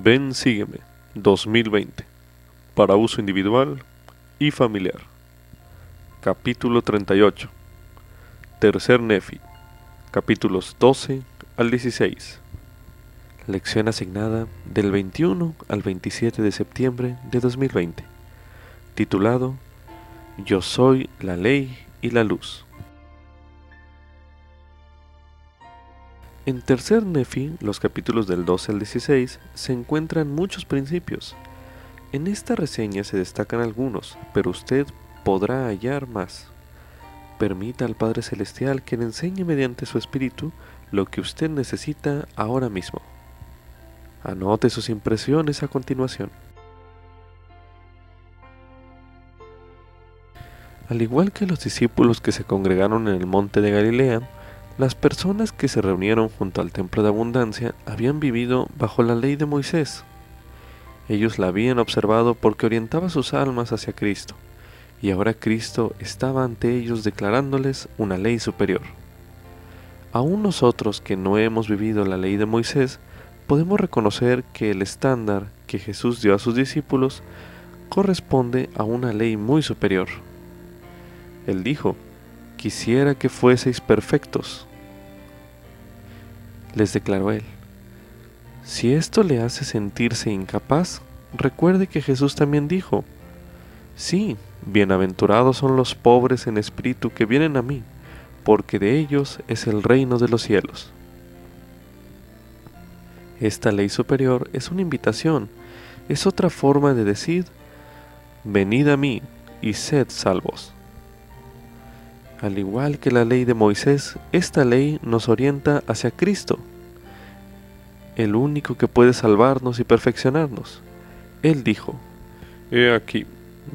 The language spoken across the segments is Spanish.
Ven, sígueme 2020 para uso individual y familiar. Capítulo 38. Tercer Nefi. Capítulos 12 al 16. Lección asignada del 21 al 27 de septiembre de 2020. Titulado Yo soy la ley y la luz. En Tercer Nefi, los capítulos del 12 al 16, se encuentran muchos principios. En esta reseña se destacan algunos, pero usted podrá hallar más. Permita al Padre Celestial que le enseñe mediante su espíritu lo que usted necesita ahora mismo. Anote sus impresiones a continuación. Al igual que los discípulos que se congregaron en el monte de Galilea, las personas que se reunieron junto al templo de abundancia habían vivido bajo la ley de Moisés. Ellos la habían observado porque orientaba sus almas hacia Cristo, y ahora Cristo estaba ante ellos declarándoles una ley superior. Aún nosotros que no hemos vivido la ley de Moisés, podemos reconocer que el estándar que Jesús dio a sus discípulos corresponde a una ley muy superior. Él dijo, quisiera que fueseis perfectos. Les declaró él. Si esto le hace sentirse incapaz, recuerde que Jesús también dijo, sí, bienaventurados son los pobres en espíritu que vienen a mí, porque de ellos es el reino de los cielos. Esta ley superior es una invitación, es otra forma de decir, venid a mí y sed salvos. Al igual que la ley de Moisés, esta ley nos orienta hacia Cristo, el único que puede salvarnos y perfeccionarnos. Él dijo, He aquí,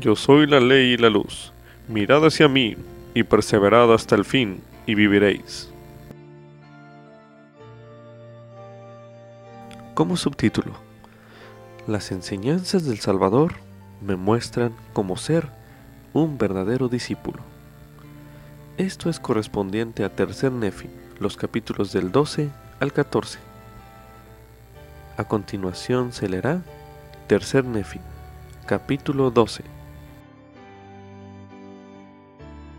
yo soy la ley y la luz, mirad hacia mí y perseverad hasta el fin, y viviréis. Como subtítulo, las enseñanzas del Salvador me muestran cómo ser un verdadero discípulo. Esto es correspondiente a Tercer Nefi, los capítulos del 12 al 14. A continuación se leerá Tercer Nefi, capítulo 12.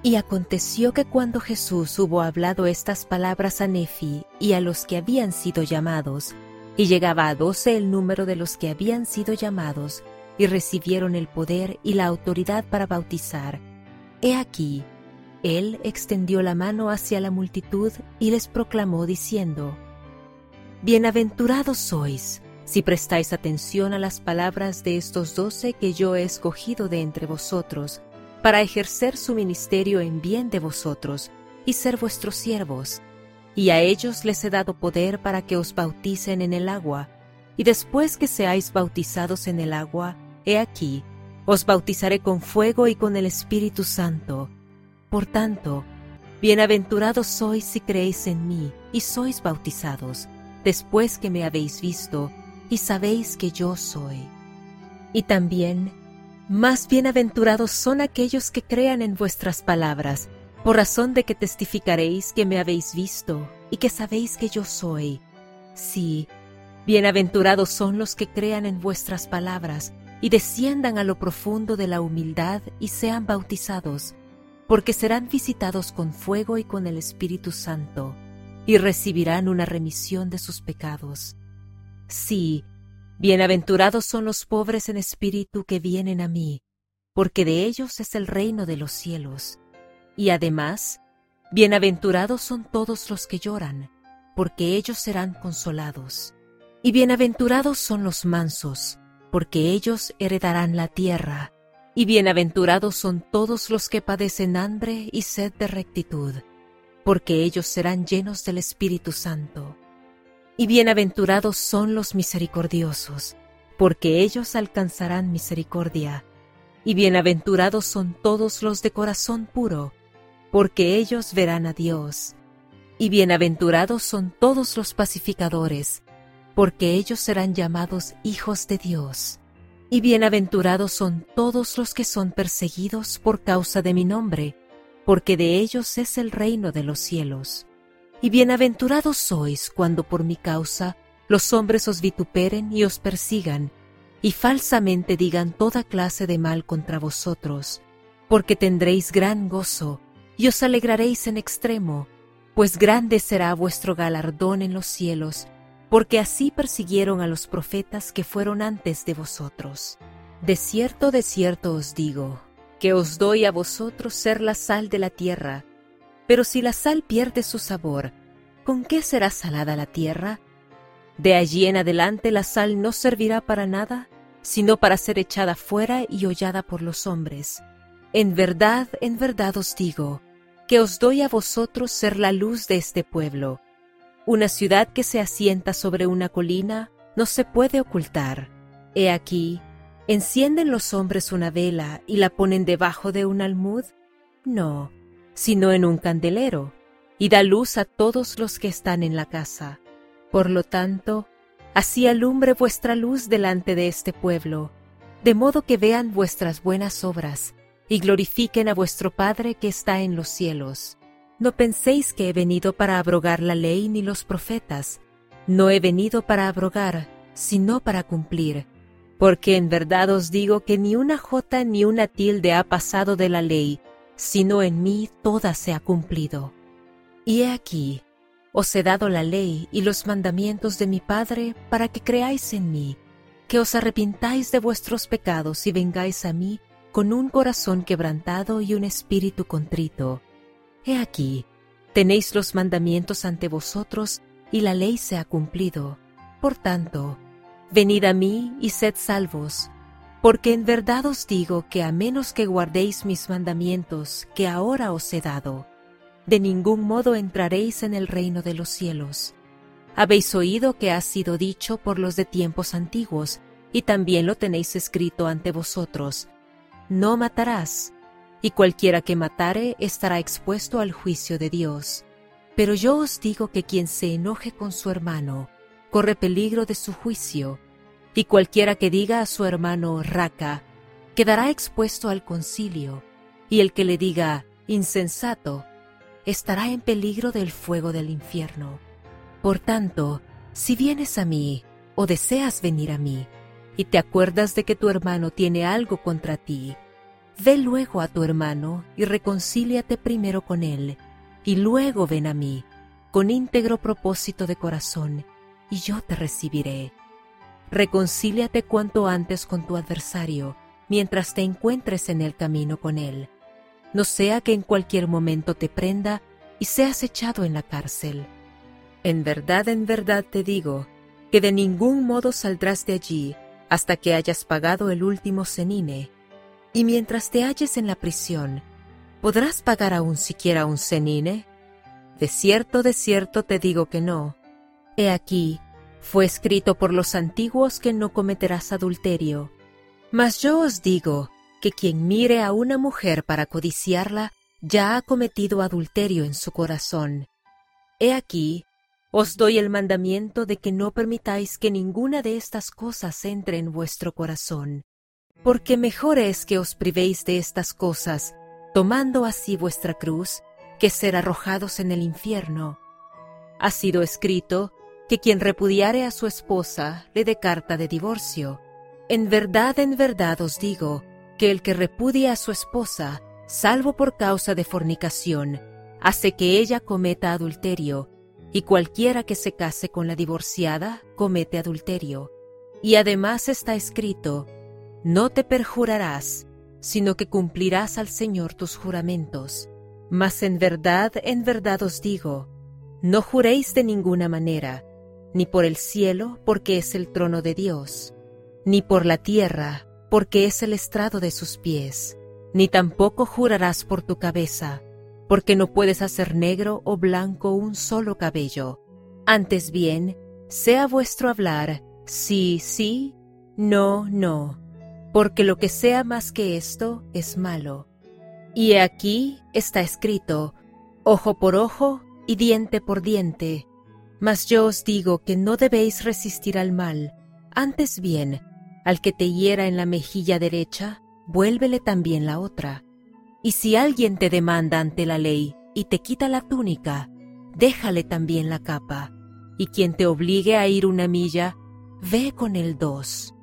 Y aconteció que cuando Jesús hubo hablado estas palabras a Nefi y a los que habían sido llamados, y llegaba a doce el número de los que habían sido llamados, y recibieron el poder y la autoridad para bautizar, he aquí, él extendió la mano hacia la multitud y les proclamó diciendo, Bienaventurados sois, si prestáis atención a las palabras de estos doce que yo he escogido de entre vosotros, para ejercer su ministerio en bien de vosotros y ser vuestros siervos. Y a ellos les he dado poder para que os bauticen en el agua, y después que seáis bautizados en el agua, he aquí, os bautizaré con fuego y con el Espíritu Santo por tanto, bienaventurados sois si creéis en mí y sois bautizados, después que me habéis visto y sabéis que yo soy. Y también, más bienaventurados son aquellos que crean en vuestras palabras, por razón de que testificaréis que me habéis visto y que sabéis que yo soy. Sí, bienaventurados son los que crean en vuestras palabras y desciendan a lo profundo de la humildad y sean bautizados porque serán visitados con fuego y con el Espíritu Santo, y recibirán una remisión de sus pecados. Sí, bienaventurados son los pobres en espíritu que vienen a mí, porque de ellos es el reino de los cielos. Y además, bienaventurados son todos los que lloran, porque ellos serán consolados. Y bienaventurados son los mansos, porque ellos heredarán la tierra y bienaventurados son todos los que padecen hambre y sed de rectitud, porque ellos serán llenos del Espíritu Santo. Y bienaventurados son los misericordiosos, porque ellos alcanzarán misericordia. Y bienaventurados son todos los de corazón puro, porque ellos verán a Dios. Y bienaventurados son todos los pacificadores, porque ellos serán llamados hijos de Dios. Y bienaventurados son todos los que son perseguidos por causa de mi nombre, porque de ellos es el reino de los cielos. Y bienaventurados sois cuando por mi causa los hombres os vituperen y os persigan, y falsamente digan toda clase de mal contra vosotros, porque tendréis gran gozo, y os alegraréis en extremo, pues grande será vuestro galardón en los cielos, porque así persiguieron a los profetas que fueron antes de vosotros. De cierto, de cierto os digo, que os doy a vosotros ser la sal de la tierra, pero si la sal pierde su sabor, ¿con qué será salada la tierra? De allí en adelante la sal no servirá para nada, sino para ser echada fuera y hollada por los hombres. En verdad, en verdad os digo, que os doy a vosotros ser la luz de este pueblo. Una ciudad que se asienta sobre una colina no se puede ocultar. He aquí, ¿encienden los hombres una vela y la ponen debajo de un almud? No, sino en un candelero, y da luz a todos los que están en la casa. Por lo tanto, así alumbre vuestra luz delante de este pueblo, de modo que vean vuestras buenas obras y glorifiquen a vuestro Padre que está en los cielos. No penséis que he venido para abrogar la ley ni los profetas. No he venido para abrogar, sino para cumplir. Porque en verdad os digo que ni una jota ni una tilde ha pasado de la ley, sino en mí toda se ha cumplido. Y he aquí, os he dado la ley y los mandamientos de mi Padre para que creáis en mí, que os arrepintáis de vuestros pecados y vengáis a mí con un corazón quebrantado y un espíritu contrito. He aquí, tenéis los mandamientos ante vosotros y la ley se ha cumplido. Por tanto, venid a mí y sed salvos, porque en verdad os digo que a menos que guardéis mis mandamientos que ahora os he dado, de ningún modo entraréis en el reino de los cielos. Habéis oído que ha sido dicho por los de tiempos antiguos, y también lo tenéis escrito ante vosotros. No matarás, y cualquiera que matare estará expuesto al juicio de Dios. Pero yo os digo que quien se enoje con su hermano, corre peligro de su juicio, y cualquiera que diga a su hermano raca, quedará expuesto al concilio, y el que le diga insensato, estará en peligro del fuego del infierno. Por tanto, si vienes a mí, o deseas venir a mí, y te acuerdas de que tu hermano tiene algo contra ti, ve luego a tu hermano y reconcíliate primero con él, y luego ven a mí, con íntegro propósito de corazón, y yo te recibiré. Reconcíliate cuanto antes con tu adversario, mientras te encuentres en el camino con él no sea que en cualquier momento te prenda y seas echado en la cárcel. En verdad, en verdad te digo, que de ningún modo saldrás de allí hasta que hayas pagado el último cenine, y mientras te halles en la prisión, ¿podrás pagar aún siquiera un cenine? De cierto, de cierto te digo que no. He aquí, fue escrito por los antiguos que no cometerás adulterio. Mas yo os digo que quien mire a una mujer para codiciarla ya ha cometido adulterio en su corazón. He aquí, os doy el mandamiento de que no permitáis que ninguna de estas cosas entre en vuestro corazón, porque mejor es que os privéis de estas cosas, tomando así vuestra cruz, que ser arrojados en el infierno. Ha sido escrito que quien repudiare a su esposa le dé carta de divorcio. En verdad, en verdad os digo, que el que repudia a su esposa, salvo por causa de fornicación, hace que ella cometa adulterio, y cualquiera que se case con la divorciada comete adulterio. Y además está escrito, no te perjurarás, sino que cumplirás al Señor tus juramentos. Mas en verdad, en verdad os digo, no juréis de ninguna manera, ni por el cielo, porque es el trono de Dios, ni por la tierra, porque es el estrado de sus pies, ni tampoco jurarás por tu cabeza, porque no puedes hacer negro o blanco un solo cabello. Antes bien, sea vuestro hablar sí, sí, no, no, porque lo que sea más que esto es malo. Y aquí está escrito, ojo por ojo y diente por diente. Mas yo os digo que no debéis resistir al mal, antes bien, al que te hiera en la mejilla derecha, vuélvele también la otra. Y si alguien te demanda ante la ley y te quita la túnica, déjale también la capa. y quien te obligue a ir una milla, ve con él dos.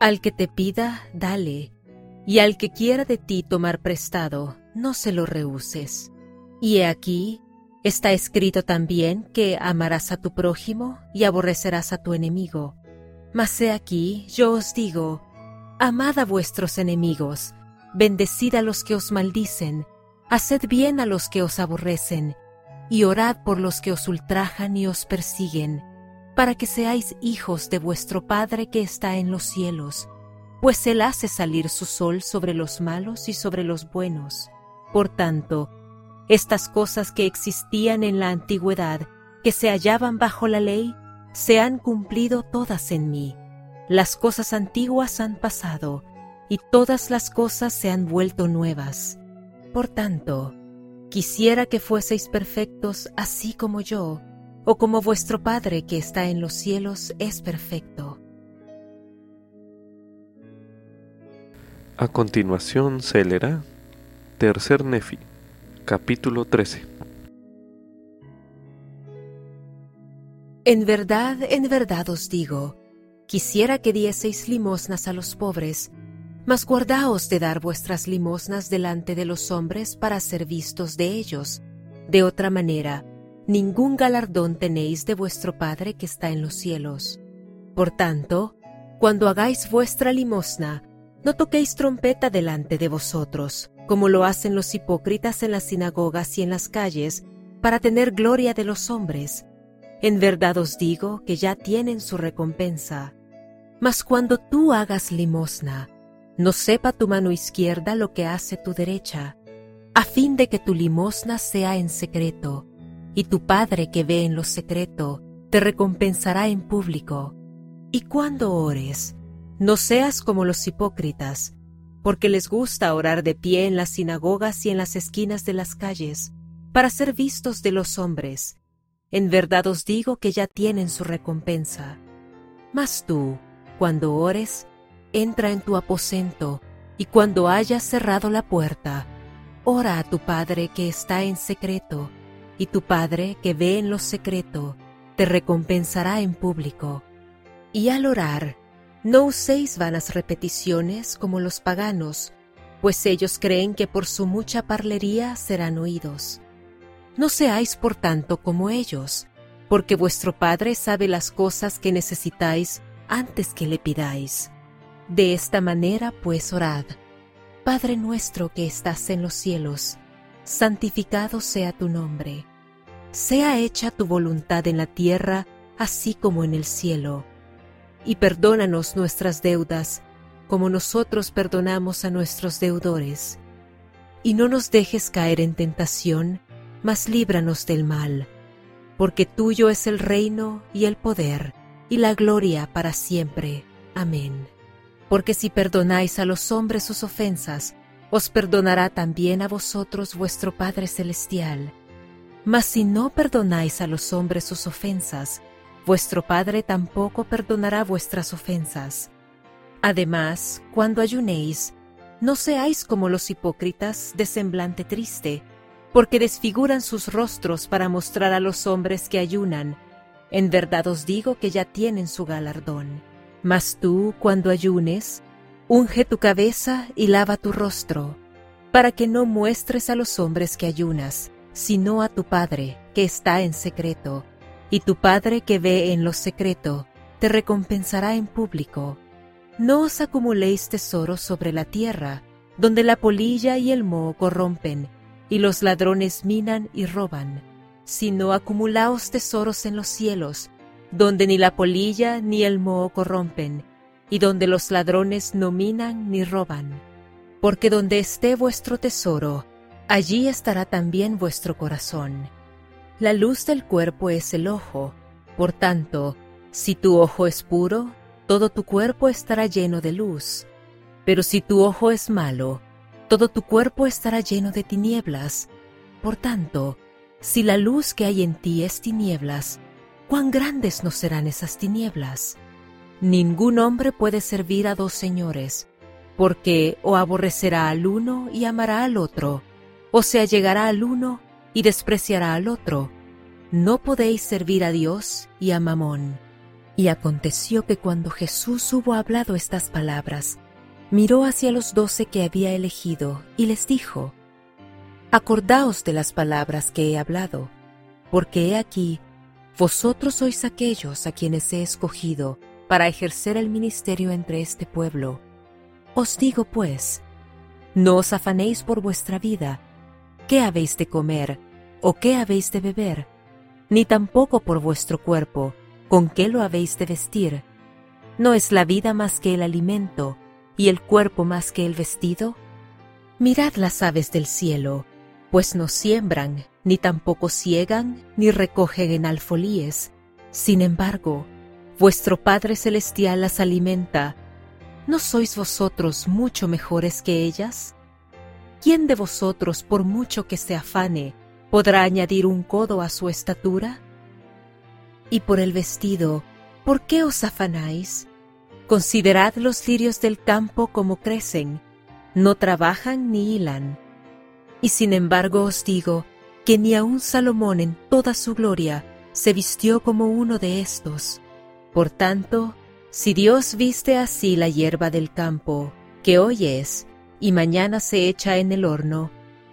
Al que te pida, dale, y al que quiera de ti tomar prestado, no se lo rehuses. Y he aquí, está escrito también que amarás a tu prójimo y aborrecerás a tu enemigo. Mas he aquí, yo os digo, amad a vuestros enemigos, bendecid a los que os maldicen, haced bien a los que os aborrecen, y orad por los que os ultrajan y os persiguen, para que seáis hijos de vuestro Padre que está en los cielos, pues Él hace salir su sol sobre los malos y sobre los buenos. Por tanto, estas cosas que existían en la antigüedad, que se hallaban bajo la ley, se han cumplido todas en mí. Las cosas antiguas han pasado, y todas las cosas se han vuelto nuevas. Por tanto, Quisiera que fueseis perfectos así como yo, o como vuestro Padre que está en los cielos es perfecto. A continuación se leerá Tercer Nefi, capítulo 13. En verdad, en verdad os digo, quisiera que dieseis limosnas a los pobres, mas guardaos de dar vuestras limosnas delante de los hombres para ser vistos de ellos. De otra manera, ningún galardón tenéis de vuestro Padre que está en los cielos. Por tanto, cuando hagáis vuestra limosna, no toquéis trompeta delante de vosotros, como lo hacen los hipócritas en las sinagogas y en las calles, para tener gloria de los hombres. En verdad os digo que ya tienen su recompensa. Mas cuando tú hagas limosna, no sepa tu mano izquierda lo que hace tu derecha, a fin de que tu limosna sea en secreto, y tu Padre que ve en lo secreto te recompensará en público. Y cuando ores, no seas como los hipócritas, porque les gusta orar de pie en las sinagogas y en las esquinas de las calles, para ser vistos de los hombres. En verdad os digo que ya tienen su recompensa. Mas tú, cuando ores, entra en tu aposento, y cuando hayas cerrado la puerta, ora a tu Padre que está en secreto, y tu Padre que ve en lo secreto, te recompensará en público. Y al orar, no uséis vanas repeticiones como los paganos, pues ellos creen que por su mucha parlería serán oídos. No seáis por tanto como ellos, porque vuestro Padre sabe las cosas que necesitáis antes que le pidáis. De esta manera pues orad. Padre nuestro que estás en los cielos, santificado sea tu nombre. Sea hecha tu voluntad en la tierra, así como en el cielo. Y perdónanos nuestras deudas, como nosotros perdonamos a nuestros deudores. Y no nos dejes caer en tentación, mas líbranos del mal, porque tuyo es el reino y el poder y la gloria para siempre. Amén porque si perdonáis a los hombres sus ofensas, os perdonará también a vosotros vuestro Padre Celestial. Mas si no perdonáis a los hombres sus ofensas, vuestro Padre tampoco perdonará vuestras ofensas. Además, cuando ayunéis, no seáis como los hipócritas de semblante triste, porque desfiguran sus rostros para mostrar a los hombres que ayunan. En verdad os digo que ya tienen su galardón. Mas tú, cuando ayunes, unge tu cabeza y lava tu rostro, para que no muestres a los hombres que ayunas, sino a tu Padre que está en secreto, y tu Padre que ve en lo secreto, te recompensará en público. No os acumuléis tesoros sobre la tierra, donde la polilla y el moho corrompen, y los ladrones minan y roban, sino acumulaos tesoros en los cielos, donde ni la polilla ni el moho corrompen, y donde los ladrones no minan ni roban. Porque donde esté vuestro tesoro, allí estará también vuestro corazón. La luz del cuerpo es el ojo, por tanto, si tu ojo es puro, todo tu cuerpo estará lleno de luz. Pero si tu ojo es malo, todo tu cuerpo estará lleno de tinieblas. Por tanto, si la luz que hay en ti es tinieblas, cuán grandes no serán esas tinieblas. Ningún hombre puede servir a dos señores, porque o aborrecerá al uno y amará al otro, o se allegará al uno y despreciará al otro. no podéis servir a Dios y a Mamón. Y aconteció que cuando Jesús hubo hablado estas palabras, miró hacia los doce que había elegido y les dijo, Acordaos de las palabras que he hablado, porque he aquí, vosotros sois aquellos a quienes he escogido para ejercer el ministerio entre este pueblo. Os digo pues, no os afanéis por vuestra vida, qué habéis de comer o qué habéis de beber, ni tampoco por vuestro cuerpo, con qué lo habéis de vestir. ¿No es la vida más que el alimento y el cuerpo más que el vestido? Mirad las aves del cielo, pues no siembran, ni tampoco ciegan, ni recogen en alfolíes. Sin embargo, vuestro Padre Celestial las alimenta. ¿No sois vosotros mucho mejores que ellas? ¿Quién de vosotros, por mucho que se afane, podrá añadir un codo a su estatura? Y por el vestido, ¿por qué os afanáis? Considerad los lirios del campo como crecen, no trabajan ni hilan. Y sin embargo os digo que ni aun Salomón en toda su gloria se vistió como uno de estos. Por tanto, si Dios viste así la hierba del campo, que hoy es, y mañana se echa en el horno,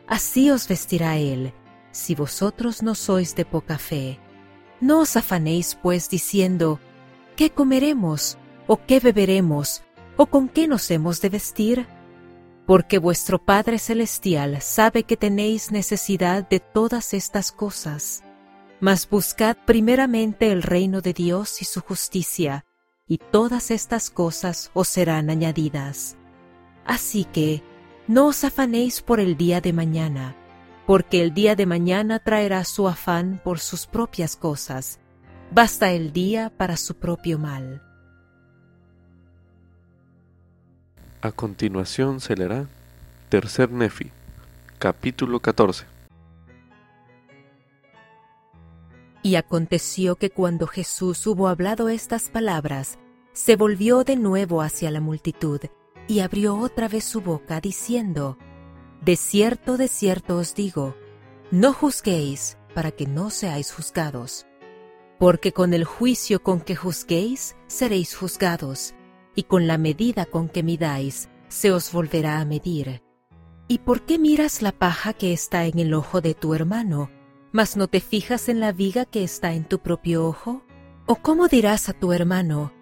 así os vestirá Él, si vosotros no sois de poca fe. No os afanéis pues diciendo, ¿qué comeremos? ¿O qué beberemos? ¿O con qué nos hemos de vestir? Porque vuestro Padre Celestial sabe que tenéis necesidad de todas estas cosas. Mas buscad primeramente el reino de Dios y su justicia, y todas estas cosas os serán añadidas. Así que, no os afanéis por el día de mañana, porque el día de mañana traerá su afán por sus propias cosas. Basta el día para su propio mal. A continuación se leerá Tercer Nefi, capítulo 14. Y aconteció que cuando Jesús hubo hablado estas palabras, se volvió de nuevo hacia la multitud y abrió otra vez su boca diciendo, de cierto, de cierto os digo, no juzguéis para que no seáis juzgados, porque con el juicio con que juzguéis seréis juzgados, y con la medida con que midáis se os volverá a medir. ¿Y por qué miras la paja que está en el ojo de tu hermano, mas no te fijas en la viga que está en tu propio ojo? ¿O cómo dirás a tu hermano,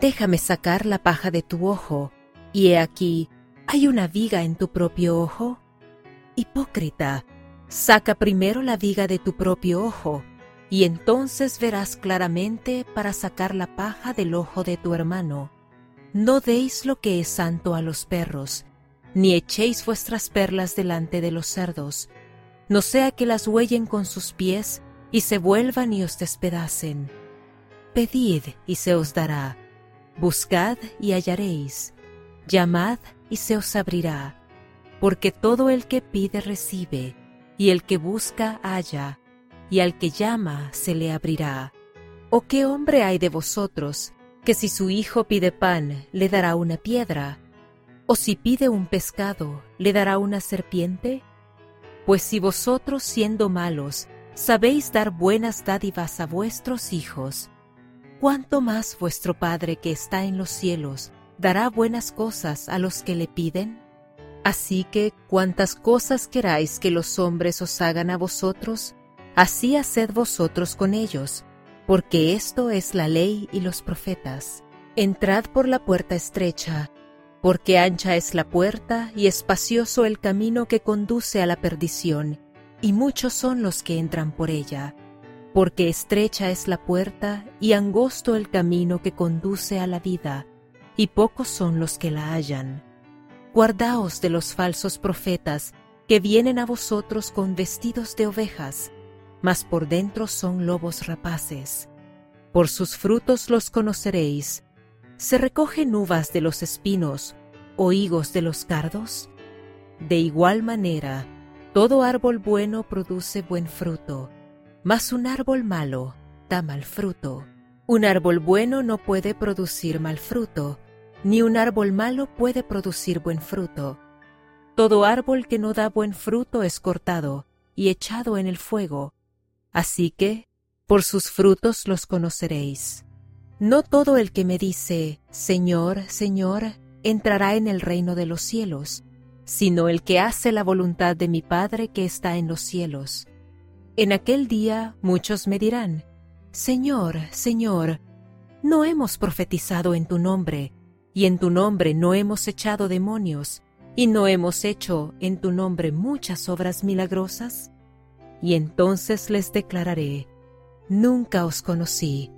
déjame sacar la paja de tu ojo, y he aquí, ¿Hay una viga en tu propio ojo? Hipócrita, saca primero la viga de tu propio ojo, y entonces verás claramente para sacar la paja del ojo de tu hermano. No deis lo que es santo a los perros, ni echéis vuestras perlas delante de los cerdos, no sea que las huellen con sus pies y se vuelvan y os despedacen. Pedid y se os dará, buscad y hallaréis, llamad y se os abrirá, porque todo el que pide recibe, y el que busca halla, y al que llama se le abrirá. ¿O qué hombre hay de vosotros que si su hijo pide pan le dará una piedra? ¿O si pide un pescado le dará una serpiente? Pues si vosotros siendo malos sabéis dar buenas dádivas a vuestros hijos, ¿cuánto más vuestro Padre que está en los cielos dará buenas cosas a los que le piden? Así que cuantas cosas queráis que los hombres os hagan a vosotros, así haced vosotros con ellos, porque esto es la ley y los profetas. Entrad por la puerta estrecha, porque ancha es la puerta y espacioso el camino que conduce a la perdición, y muchos son los que entran por ella. Porque estrecha es la puerta y angosto el camino que conduce a la vida, y pocos son los que la hallan. Guardaos de los falsos profetas que vienen a vosotros con vestidos de ovejas, mas por dentro son lobos rapaces. Por sus frutos los conoceréis. ¿Se recogen uvas de los espinos o higos de los cardos? De igual manera, todo árbol bueno produce buen fruto, mas un árbol malo da mal fruto. Un árbol bueno no puede producir mal fruto, ni un árbol malo puede producir buen fruto. Todo árbol que no da buen fruto es cortado y echado en el fuego. Así que Por sus frutos los conoceréis. No todo el que me dice, Señor, Señor, entrará en el reino de los cielos, sino el que hace la voluntad de mi Padre que está en los cielos. En aquel día muchos me dirán, Señor, Señor, ¿no hemos profetizado en tu nombre, y en tu nombre no hemos echado demonios, y no hemos hecho en tu nombre muchas obras milagrosas? Y entonces les declararé, Nunca os conocí,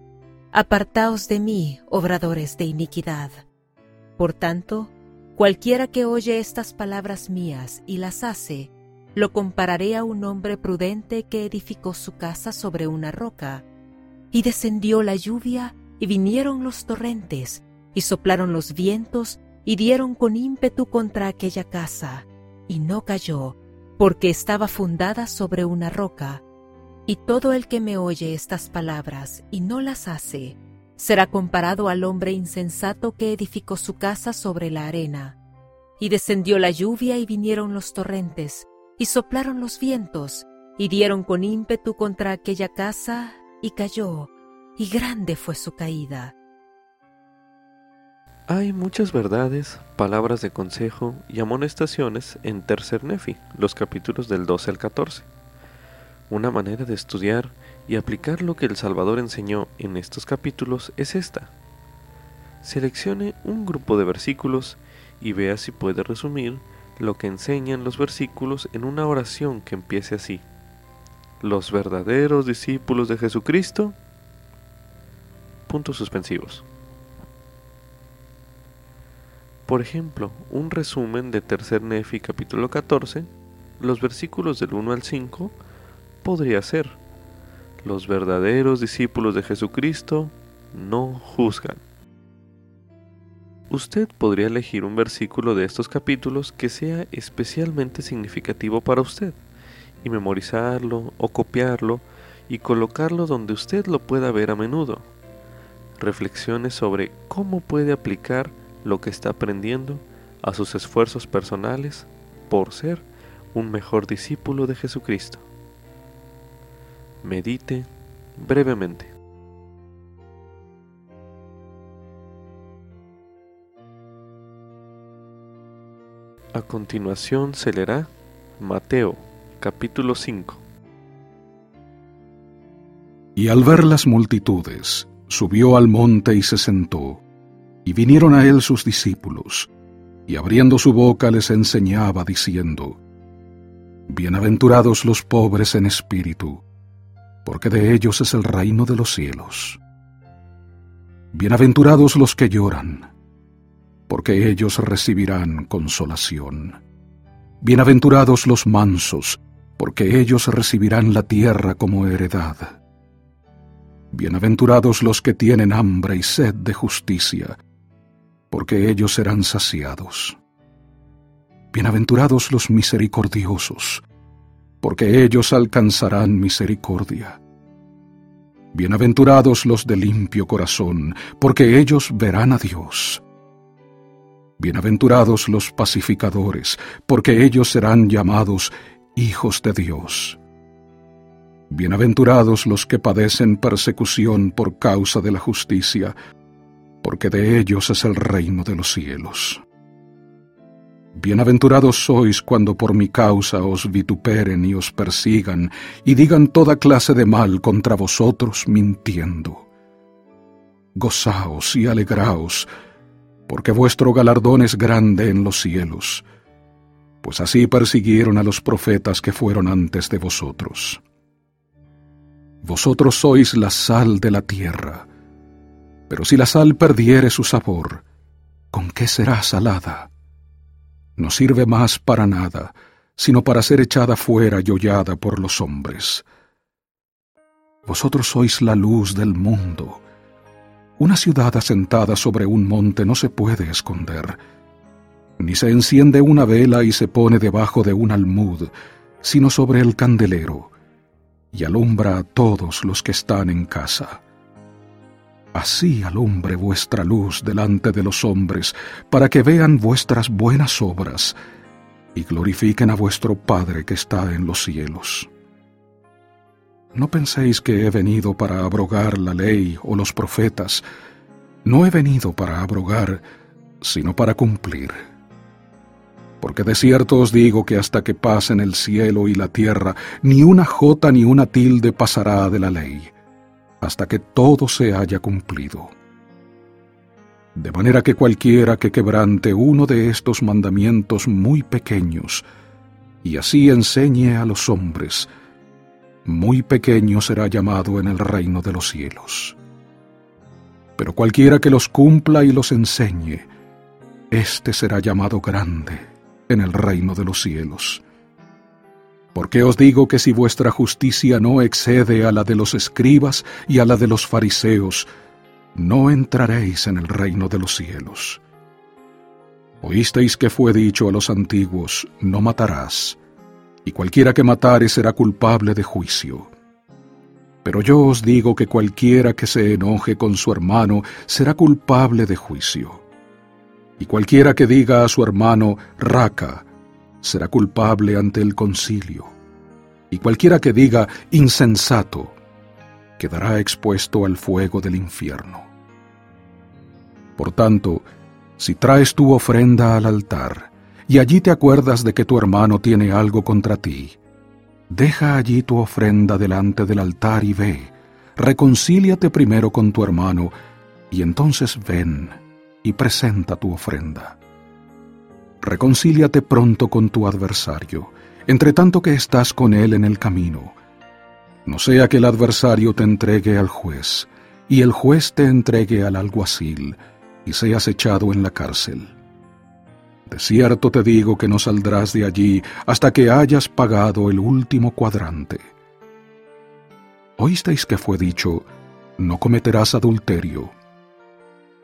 apartaos de mí, obradores de iniquidad. Por tanto, cualquiera que oye estas palabras mías y las hace, lo compararé a un hombre prudente que edificó su casa sobre una roca, y descendió la lluvia, y vinieron los torrentes, y soplaron los vientos, y dieron con ímpetu contra aquella casa, y no cayó, porque estaba fundada sobre una roca. Y todo el que me oye estas palabras y no las hace, será comparado al hombre insensato que edificó su casa sobre la arena. Y descendió la lluvia y vinieron los torrentes, y soplaron los vientos, y dieron con ímpetu contra aquella casa, y cayó, y grande fue su caída. Hay muchas verdades, palabras de consejo y amonestaciones en Tercer Nefi, los capítulos del 12 al 14. Una manera de estudiar y aplicar lo que el Salvador enseñó en estos capítulos es esta. Seleccione un grupo de versículos y vea si puede resumir lo que enseñan los versículos en una oración que empiece así. Los verdaderos discípulos de Jesucristo. Puntos suspensivos. Por ejemplo, un resumen de Tercer Nefi capítulo 14, los versículos del 1 al 5, podría ser, los verdaderos discípulos de Jesucristo no juzgan. Usted podría elegir un versículo de estos capítulos que sea especialmente significativo para usted y memorizarlo o copiarlo y colocarlo donde usted lo pueda ver a menudo. Reflexiones sobre cómo puede aplicar lo que está aprendiendo a sus esfuerzos personales por ser un mejor discípulo de Jesucristo. Medite brevemente. A continuación se leerá Mateo capítulo 5. Y al ver las multitudes, subió al monte y se sentó. Y vinieron a él sus discípulos, y abriendo su boca les enseñaba diciendo, Bienaventurados los pobres en espíritu, porque de ellos es el reino de los cielos. Bienaventurados los que lloran, porque ellos recibirán consolación. Bienaventurados los mansos, porque ellos recibirán la tierra como heredad. Bienaventurados los que tienen hambre y sed de justicia, porque ellos serán saciados. Bienaventurados los misericordiosos, porque ellos alcanzarán misericordia. Bienaventurados los de limpio corazón, porque ellos verán a Dios. Bienaventurados los pacificadores, porque ellos serán llamados hijos de Dios. Bienaventurados los que padecen persecución por causa de la justicia, porque de ellos es el reino de los cielos. Bienaventurados sois cuando por mi causa os vituperen y os persigan, y digan toda clase de mal contra vosotros mintiendo. Gozaos y alegraos, porque vuestro galardón es grande en los cielos, pues así persiguieron a los profetas que fueron antes de vosotros. Vosotros sois la sal de la tierra, pero si la sal perdiere su sabor, ¿con qué será salada? No sirve más para nada, sino para ser echada fuera y hollada por los hombres. Vosotros sois la luz del mundo. Una ciudad asentada sobre un monte no se puede esconder, ni se enciende una vela y se pone debajo de un almud, sino sobre el candelero, y alumbra a todos los que están en casa. Así alumbre vuestra luz delante de los hombres, para que vean vuestras buenas obras y glorifiquen a vuestro Padre que está en los cielos. No penséis que he venido para abrogar la ley o los profetas. No he venido para abrogar, sino para cumplir. Porque de cierto os digo que hasta que pasen el cielo y la tierra, ni una jota ni una tilde pasará de la ley, hasta que todo se haya cumplido. De manera que cualquiera que quebrante uno de estos mandamientos muy pequeños, y así enseñe a los hombres, muy pequeño será llamado en el reino de los cielos. Pero cualquiera que los cumpla y los enseñe, éste será llamado grande en el reino de los cielos. Porque os digo que si vuestra justicia no excede a la de los escribas y a la de los fariseos, no entraréis en el reino de los cielos. Oísteis que fue dicho a los antiguos, no matarás, y cualquiera que matare será culpable de juicio. Pero yo os digo que cualquiera que se enoje con su hermano será culpable de juicio. Y cualquiera que diga a su hermano, raca, será culpable ante el concilio. Y cualquiera que diga, insensato, quedará expuesto al fuego del infierno. Por tanto, si traes tu ofrenda al altar, y allí te acuerdas de que tu hermano tiene algo contra ti, deja allí tu ofrenda delante del altar y ve, reconcíliate primero con tu hermano, y entonces ven y presenta tu ofrenda. Reconcíliate pronto con tu adversario, entre tanto que estás con él en el camino. No sea que el adversario te entregue al juez, y el juez te entregue al alguacil, y seas echado en la cárcel. De cierto te digo que no saldrás de allí hasta que hayas pagado el último cuadrante. Oísteis que fue dicho, no cometerás adulterio.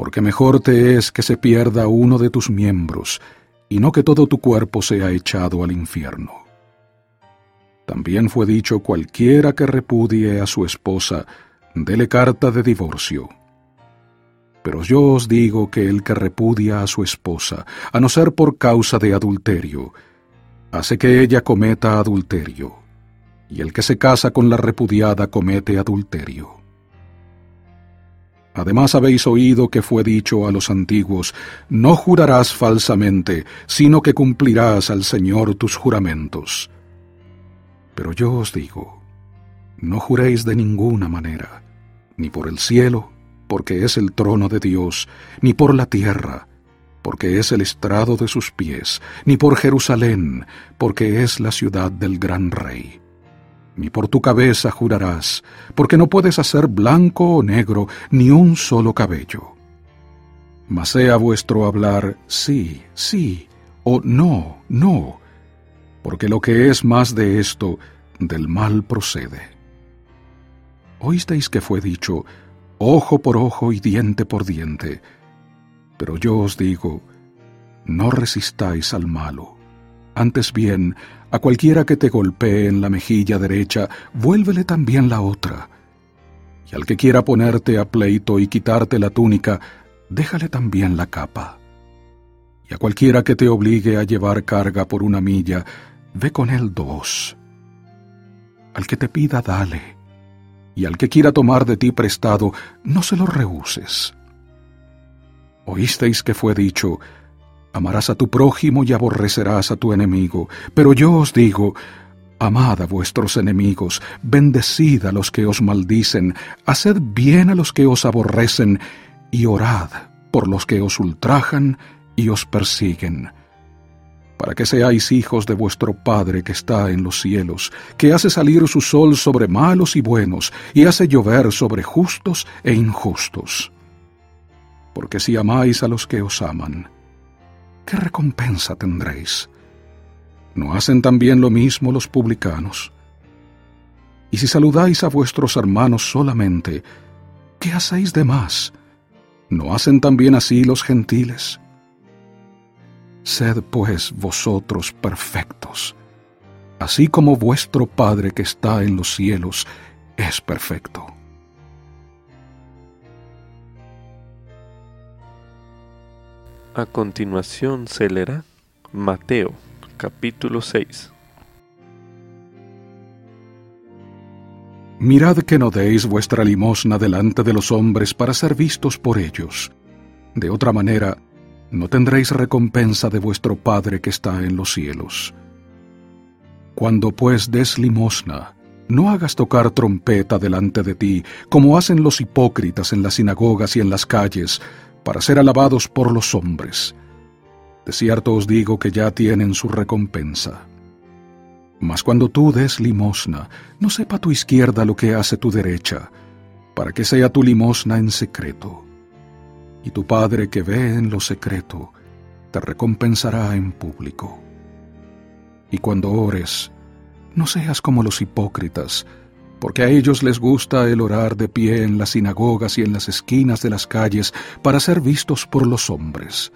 porque mejor te es que se pierda uno de tus miembros, y no que todo tu cuerpo sea echado al infierno. También fue dicho cualquiera que repudie a su esposa, dele carta de divorcio pero yo os digo que el que repudia a su esposa, a no ser por causa de adulterio, hace que ella cometa adulterio, y el que se casa con la repudiada comete adulterio. Además habéis oído que fue dicho a los antiguos, no jurarás falsamente, sino que cumplirás al Señor tus juramentos. Pero yo os digo, no juréis de ninguna manera, ni por el cielo, porque es el trono de Dios, ni por la tierra, porque es el estrado de sus pies, ni por Jerusalén, porque es la ciudad del gran rey. Ni por tu cabeza jurarás, porque no puedes hacer blanco o negro ni un solo cabello. Mas sea vuestro hablar sí, sí, o no, no, porque lo que es más de esto, del mal procede. Oísteis que fue dicho, ojo por ojo y diente por diente. Pero yo os digo, no resistáis al malo. Antes bien, a cualquiera que te golpee en la mejilla derecha, vuélvele también la otra. Y al que quiera ponerte a pleito y quitarte la túnica, déjale también la capa. Y a cualquiera que te obligue a llevar carga por una milla, ve con él dos. Al que te pida, dale y al que quiera tomar de ti prestado, no se lo rehuses. Oísteis que fue dicho, amarás a tu prójimo y aborrecerás a tu enemigo, pero yo os digo, amad a vuestros enemigos, bendecid a los que os maldicen, haced bien a los que os aborrecen, y orad por los que os ultrajan y os persiguen para que seáis hijos de vuestro Padre que está en los cielos, que hace salir su sol sobre malos y buenos, y hace llover sobre justos e injustos. Porque si amáis a los que os aman, ¿qué recompensa tendréis? ¿No hacen también lo mismo los publicanos? Y si saludáis a vuestros hermanos solamente, ¿qué hacéis de más? ¿No hacen también así los gentiles? Sed pues vosotros perfectos, así como vuestro Padre que está en los cielos es perfecto. A continuación se Mateo capítulo 6. Mirad que no deis vuestra limosna delante de los hombres para ser vistos por ellos. De otra manera, no tendréis recompensa de vuestro Padre que está en los cielos. Cuando pues des limosna, no hagas tocar trompeta delante de ti, como hacen los hipócritas en las sinagogas y en las calles, para ser alabados por los hombres. De cierto os digo que ya tienen su recompensa. Mas cuando tú des limosna, no sepa tu izquierda lo que hace tu derecha, para que sea tu limosna en secreto. Y tu Padre que ve en lo secreto, te recompensará en público. Y cuando ores, no seas como los hipócritas, porque a ellos les gusta el orar de pie en las sinagogas y en las esquinas de las calles para ser vistos por los hombres.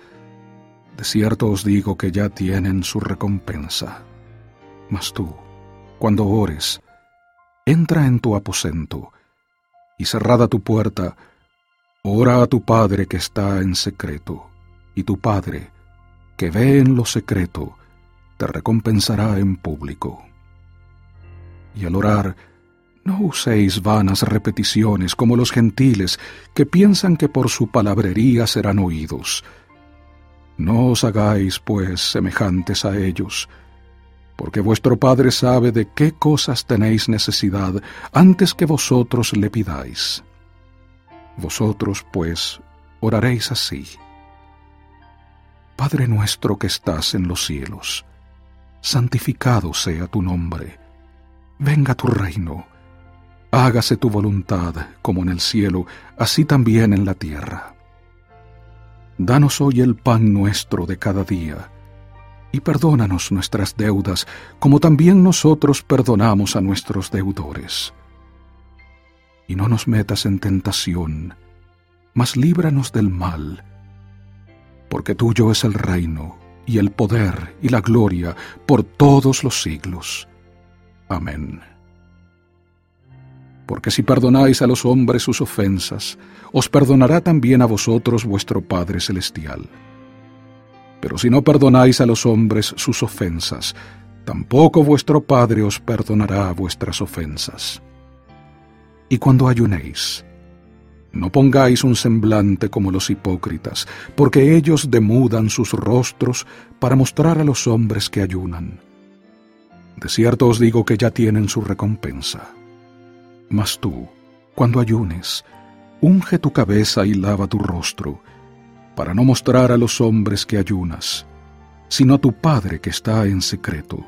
De cierto os digo que ya tienen su recompensa. Mas tú, cuando ores, entra en tu aposento, y cerrada tu puerta, ora a tu Padre que está en secreto, y tu Padre, que ve en lo secreto, te recompensará en público. Y al orar, no uséis vanas repeticiones como los gentiles que piensan que por su palabrería serán oídos. No os hagáis, pues, semejantes a ellos, porque vuestro Padre sabe de qué cosas tenéis necesidad antes que vosotros le pidáis. Vosotros, pues, oraréis así. Padre nuestro que estás en los cielos, santificado sea tu nombre, venga tu reino hágase tu voluntad, como en el cielo, así también en la tierra. Danos hoy el pan nuestro de cada día, y perdónanos nuestras deudas, como también nosotros perdonamos a nuestros deudores. Y no nos metas en tentación, mas líbranos del mal, porque tuyo es el reino, y el poder, y la gloria, por todos los siglos. Amén porque si perdonáis a los hombres sus ofensas, os perdonará también a vosotros vuestro Padre Celestial. Pero si no perdonáis a los hombres sus ofensas, tampoco vuestro Padre os perdonará vuestras ofensas. Y cuando ayunéis, no pongáis un semblante como los hipócritas, porque ellos demudan sus rostros para mostrar a los hombres que ayunan. De cierto os digo que ya tienen su recompensa. Mas tú, cuando ayunes, unge tu cabeza y lava tu rostro, para no mostrar a los hombres que ayunas, sino a tu Padre que está en secreto.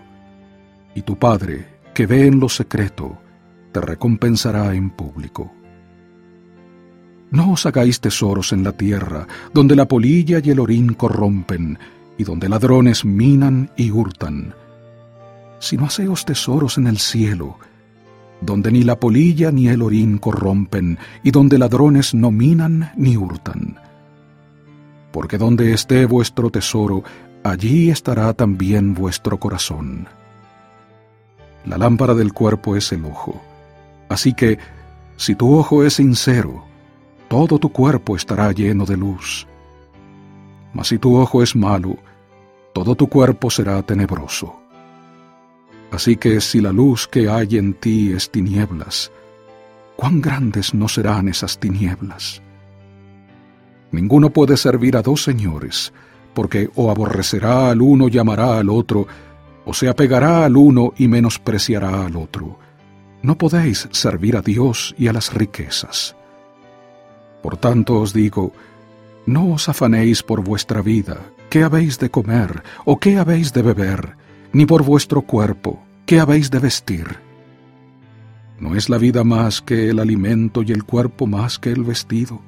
Y tu Padre, que ve en lo secreto, te recompensará en público. No os hagáis tesoros en la tierra, donde la polilla y el orín corrompen, y donde ladrones minan y hurtan, sino haceos tesoros en el cielo, donde ni la polilla ni el orín corrompen, y donde ladrones no minan ni hurtan. Porque donde esté vuestro tesoro, allí estará también vuestro corazón. La lámpara del cuerpo es el ojo. Así que, si tu ojo es sincero, todo tu cuerpo estará lleno de luz. Mas si tu ojo es malo, todo tu cuerpo será tenebroso. Así que si la luz que hay en ti es tinieblas, cuán grandes no serán esas tinieblas. Ninguno puede servir a dos señores, porque o aborrecerá al uno y amará al otro, o se apegará al uno y menospreciará al otro. No podéis servir a Dios y a las riquezas. Por tanto os digo, no os afanéis por vuestra vida, qué habéis de comer o qué habéis de beber, ni por vuestro cuerpo, ¿qué habéis de vestir? ¿No es la vida más que el alimento y el cuerpo más que el vestido?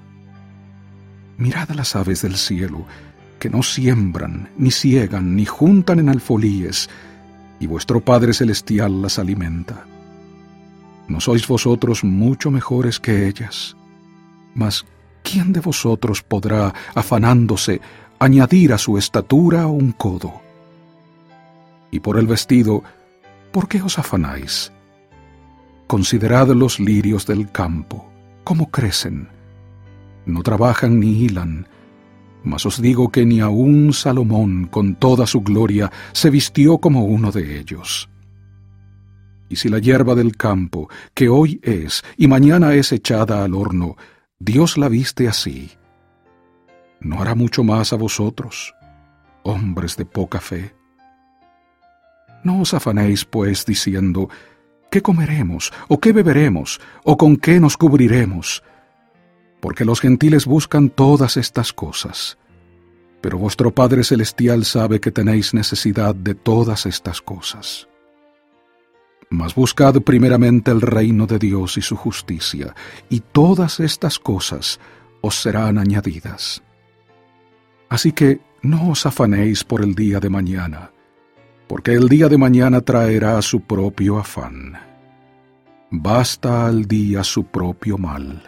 Mirad a las aves del cielo, que no siembran, ni ciegan, ni juntan en alfolíes, y vuestro Padre Celestial las alimenta. ¿No sois vosotros mucho mejores que ellas? Mas, ¿quién de vosotros podrá, afanándose, añadir a su estatura un codo? Y por el vestido, ¿por qué os afanáis? Considerad los lirios del campo, cómo crecen. No trabajan ni hilan, mas os digo que ni aun Salomón, con toda su gloria, se vistió como uno de ellos. Y si la hierba del campo, que hoy es y mañana es echada al horno, Dios la viste así, ¿no hará mucho más a vosotros, hombres de poca fe? No os afanéis, pues, diciendo, ¿qué comeremos? ¿O qué beberemos? ¿O con qué nos cubriremos? Porque los gentiles buscan todas estas cosas. Pero vuestro Padre Celestial sabe que tenéis necesidad de todas estas cosas. Mas buscad primeramente el reino de Dios y su justicia, y todas estas cosas os serán añadidas. Así que no os afanéis por el día de mañana, porque el día de mañana traerá su propio afán. Basta al día su propio mal.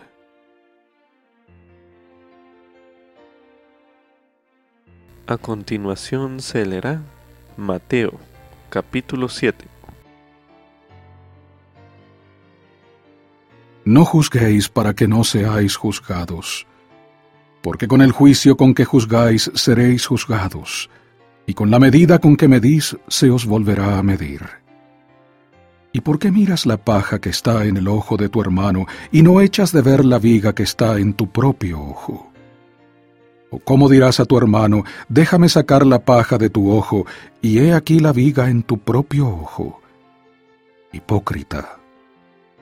A continuación se leerá Mateo, capítulo 7. No juzguéis para que no seáis juzgados, porque con el juicio con que juzgáis seréis juzgados, y con la medida con que medís se os volverá a medir. ¿Y por qué miras la paja que está en el ojo de tu hermano y no echas de ver la viga que está en tu propio ojo? ¿O cómo dirás a tu hermano, déjame sacar la paja de tu ojo, y he aquí la viga en tu propio ojo? Hipócrita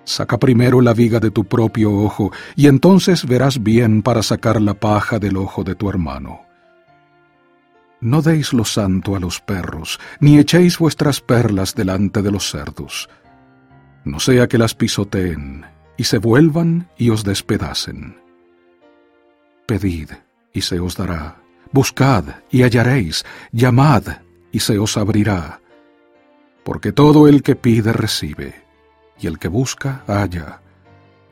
Saca primero la viga de tu propio ojo, y entonces verás bien para sacar la paja del ojo de tu hermano. No deis lo santo a los perros, ni echéis vuestras perlas delante de los cerdos, no sea que las pisoteen, y se vuelvan y os despedacen. Pedid, y se os dará, buscad, y hallaréis, llamad, y se os abrirá, porque todo el que pide recibe y el que busca halla,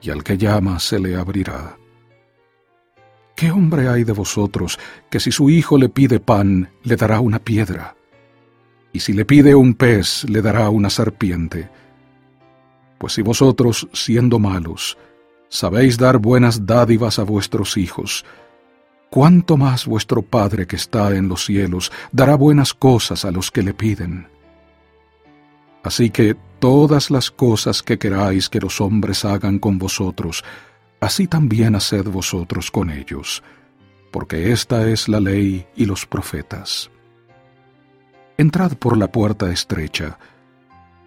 y al que llama se le abrirá. ¿Qué hombre hay de vosotros que si su hijo le pide pan, le dará una piedra? Y si le pide un pez, le dará una serpiente. Pues si vosotros, siendo malos, sabéis dar buenas dádivas a vuestros hijos, ¿cuánto más vuestro Padre que está en los cielos dará buenas cosas a los que le piden? Así que todas las cosas que queráis que los hombres hagan con vosotros, así también haced vosotros con ellos, porque esta es la ley y los profetas. Entrad por la puerta estrecha,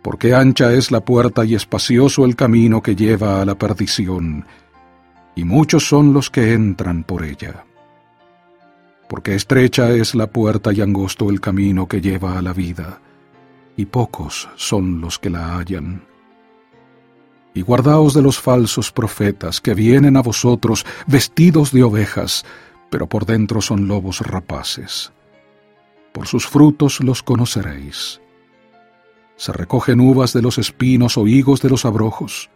porque ancha es la puerta y espacioso el camino que lleva a la perdición, y muchos son los que entran por ella. Porque estrecha es la puerta y angosto el camino que lleva a la vida, y pocos son los que la hallan. Y guardaos de los falsos profetas que vienen a vosotros vestidos de ovejas, pero por dentro son lobos rapaces. Por sus frutos los conoceréis. Se recogen uvas de los espinos o higos de los abrojos.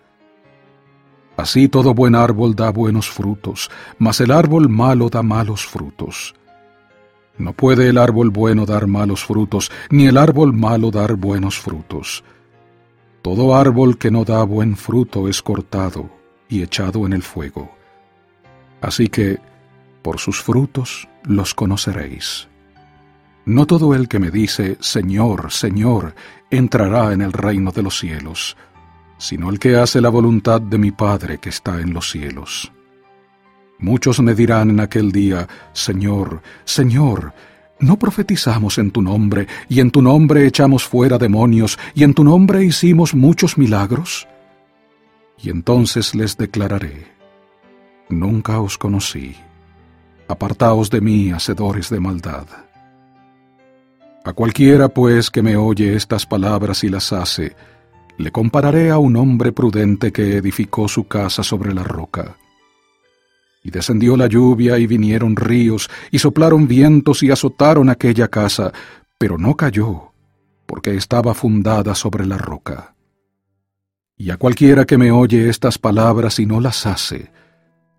Así todo buen árbol da buenos frutos, mas el árbol malo da malos frutos. No puede el árbol bueno dar malos frutos, ni el árbol malo dar buenos frutos. Todo árbol que no da buen fruto es cortado y echado en el fuego. Así que, por sus frutos los conoceréis. No todo el que me dice, Señor, Señor, entrará en el reino de los cielos, sino el que hace la voluntad de mi Padre que está en los cielos. Muchos me dirán en aquel día, Señor, Señor, ¿no profetizamos en tu nombre, y en tu nombre echamos fuera demonios, y en tu nombre hicimos muchos milagros? Y entonces les declararé, Nunca os conocí, apartaos de mí, hacedores de maldad. A cualquiera, pues, que me oye estas palabras y las hace, le compararé a un hombre prudente que edificó su casa sobre la roca. Y descendió la lluvia y vinieron ríos, y soplaron vientos y azotaron aquella casa, pero no cayó, porque estaba fundada sobre la roca. Y a cualquiera que me oye estas palabras y no las hace,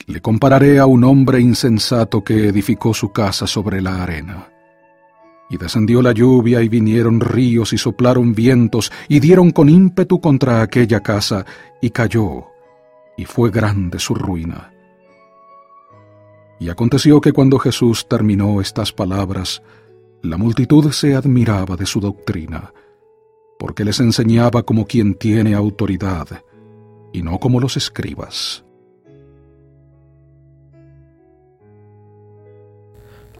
le compararé a un hombre insensato que edificó su casa sobre la arena. Y descendió la lluvia y vinieron ríos y soplaron vientos y dieron con ímpetu contra aquella casa y cayó, y fue grande su ruina. Y aconteció que cuando Jesús terminó estas palabras, la multitud se admiraba de su doctrina, porque les enseñaba como quien tiene autoridad, y no como los escribas.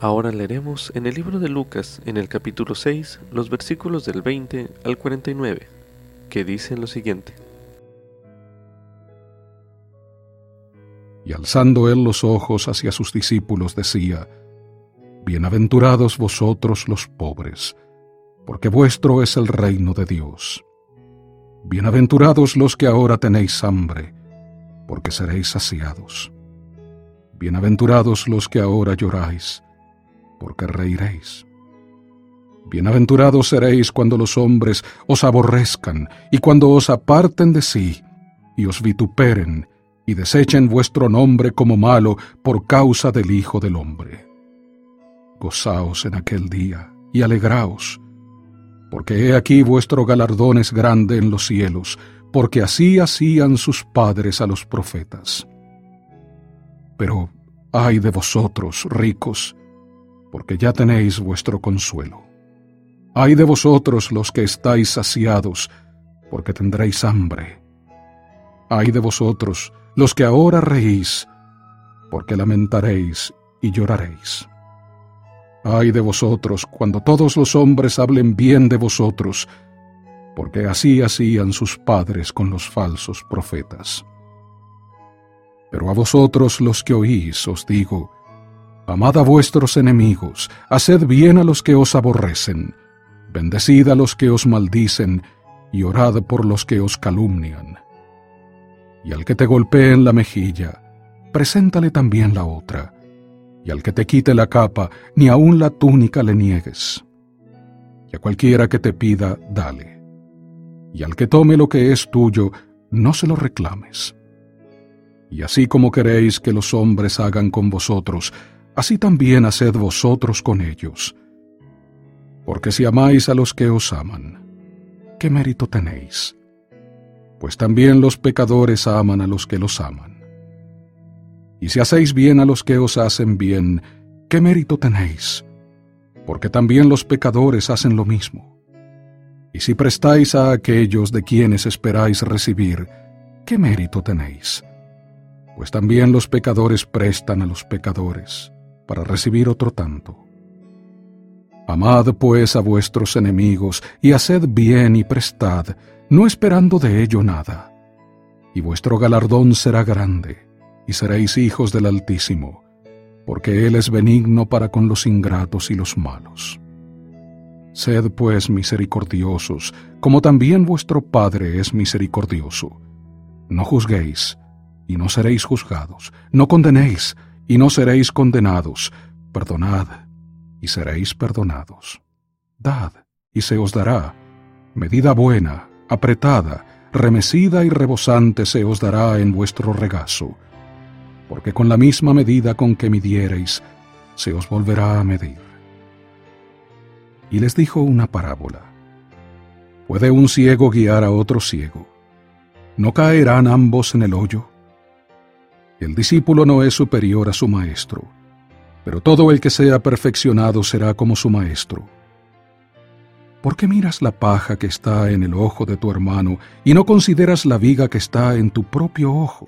Ahora leeremos en el libro de Lucas, en el capítulo 6, los versículos del 20 al 49, que dicen lo siguiente. Y alzando él los ojos hacia sus discípulos decía, Bienaventurados vosotros los pobres, porque vuestro es el reino de Dios. Bienaventurados los que ahora tenéis hambre, porque seréis saciados. Bienaventurados los que ahora lloráis, porque reiréis. Bienaventurados seréis cuando los hombres os aborrezcan y cuando os aparten de sí y os vituperen y desechen vuestro nombre como malo por causa del Hijo del Hombre. Gozaos en aquel día y alegraos, porque he aquí vuestro galardón es grande en los cielos, porque así hacían sus padres a los profetas. Pero ay de vosotros, ricos, porque ya tenéis vuestro consuelo. Ay de vosotros los que estáis saciados, porque tendréis hambre. Ay de vosotros los que ahora reís, porque lamentaréis y lloraréis. Ay de vosotros cuando todos los hombres hablen bien de vosotros, porque así hacían sus padres con los falsos profetas. Pero a vosotros los que oís os digo, Amad a vuestros enemigos, haced bien a los que os aborrecen, bendecid a los que os maldicen, y orad por los que os calumnian. Y al que te golpee en la mejilla, preséntale también la otra, y al que te quite la capa, ni aun la túnica le niegues. Y a cualquiera que te pida, dale. Y al que tome lo que es tuyo, no se lo reclames. Y así como queréis que los hombres hagan con vosotros, así también haced vosotros con ellos. Porque si amáis a los que os aman, ¿qué mérito tenéis? Pues también los pecadores aman a los que los aman. Y si hacéis bien a los que os hacen bien, ¿qué mérito tenéis? Porque también los pecadores hacen lo mismo. Y si prestáis a aquellos de quienes esperáis recibir, ¿qué mérito tenéis? Pues también los pecadores prestan a los pecadores para recibir otro tanto. Amad pues a vuestros enemigos y haced bien y prestad, no esperando de ello nada. Y vuestro galardón será grande, y seréis hijos del Altísimo, porque Él es benigno para con los ingratos y los malos. Sed pues misericordiosos, como también vuestro Padre es misericordioso. No juzguéis, y no seréis juzgados, no condenéis, y no seréis condenados. Perdonad, y seréis perdonados. Dad, y se os dará. Medida buena, apretada, remecida y rebosante se os dará en vuestro regazo. Porque con la misma medida con que midiereis, se os volverá a medir. Y les dijo una parábola. ¿Puede un ciego guiar a otro ciego? ¿No caerán ambos en el hoyo? El discípulo no es superior a su maestro, pero todo el que sea perfeccionado será como su maestro. ¿Por qué miras la paja que está en el ojo de tu hermano y no consideras la viga que está en tu propio ojo?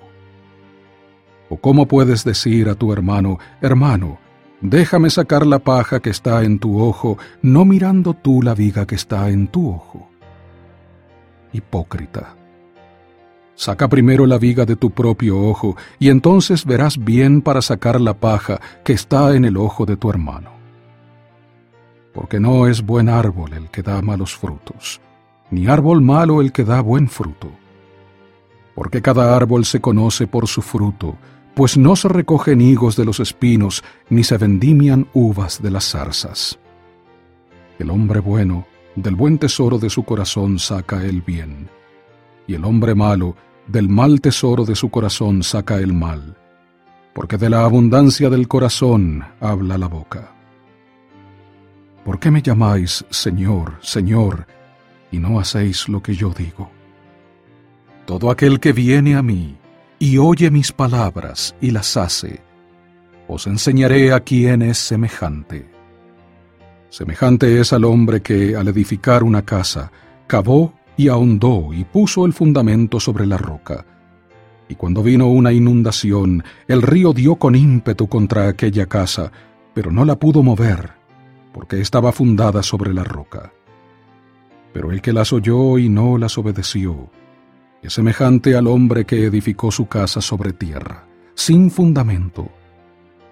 ¿O cómo puedes decir a tu hermano, hermano, déjame sacar la paja que está en tu ojo, no mirando tú la viga que está en tu ojo? Hipócrita. Saca primero la viga de tu propio ojo, y entonces verás bien para sacar la paja que está en el ojo de tu hermano. Porque no es buen árbol el que da malos frutos, ni árbol malo el que da buen fruto. Porque cada árbol se conoce por su fruto, pues no se recogen higos de los espinos, ni se vendimian uvas de las zarzas. El hombre bueno, del buen tesoro de su corazón saca el bien y el hombre malo del mal tesoro de su corazón saca el mal, porque de la abundancia del corazón habla la boca. ¿Por qué me llamáis Señor, Señor, y no hacéis lo que yo digo? Todo aquel que viene a mí y oye mis palabras y las hace, os enseñaré a quién es semejante. Semejante es al hombre que, al edificar una casa, cavó y ahondó y puso el fundamento sobre la roca. Y cuando vino una inundación, el río dio con ímpetu contra aquella casa, pero no la pudo mover, porque estaba fundada sobre la roca. Pero el que las oyó y no las obedeció, es semejante al hombre que edificó su casa sobre tierra, sin fundamento.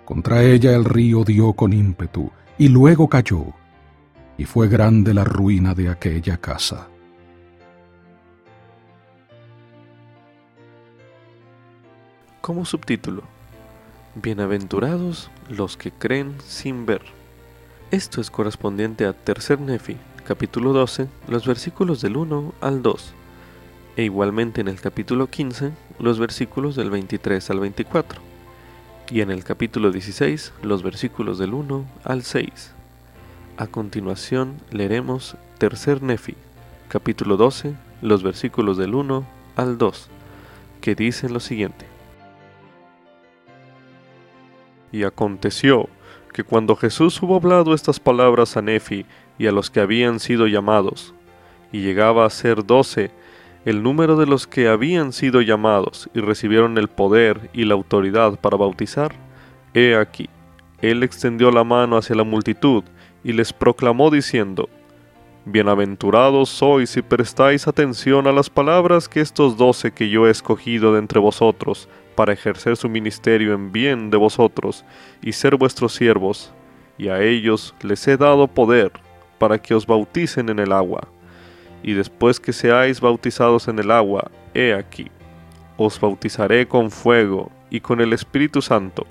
Contra ella el río dio con ímpetu, y luego cayó, y fue grande la ruina de aquella casa. Como subtítulo, Bienaventurados los que creen sin ver. Esto es correspondiente a Tercer Nefi, capítulo 12, los versículos del 1 al 2, e igualmente en el capítulo 15, los versículos del 23 al 24, y en el capítulo 16, los versículos del 1 al 6. A continuación leeremos Tercer Nefi, capítulo 12, los versículos del 1 al 2, que dicen lo siguiente. Y aconteció que cuando Jesús hubo hablado estas palabras a Nefi y a los que habían sido llamados, y llegaba a ser doce, el número de los que habían sido llamados y recibieron el poder y la autoridad para bautizar, he aquí, él extendió la mano hacia la multitud y les proclamó diciendo, Bienaventurados sois si prestáis atención a las palabras que estos doce que yo he escogido de entre vosotros para ejercer su ministerio en bien de vosotros y ser vuestros siervos, y a ellos les he dado poder para que os bauticen en el agua. Y después que seáis bautizados en el agua, he aquí, os bautizaré con fuego y con el Espíritu Santo.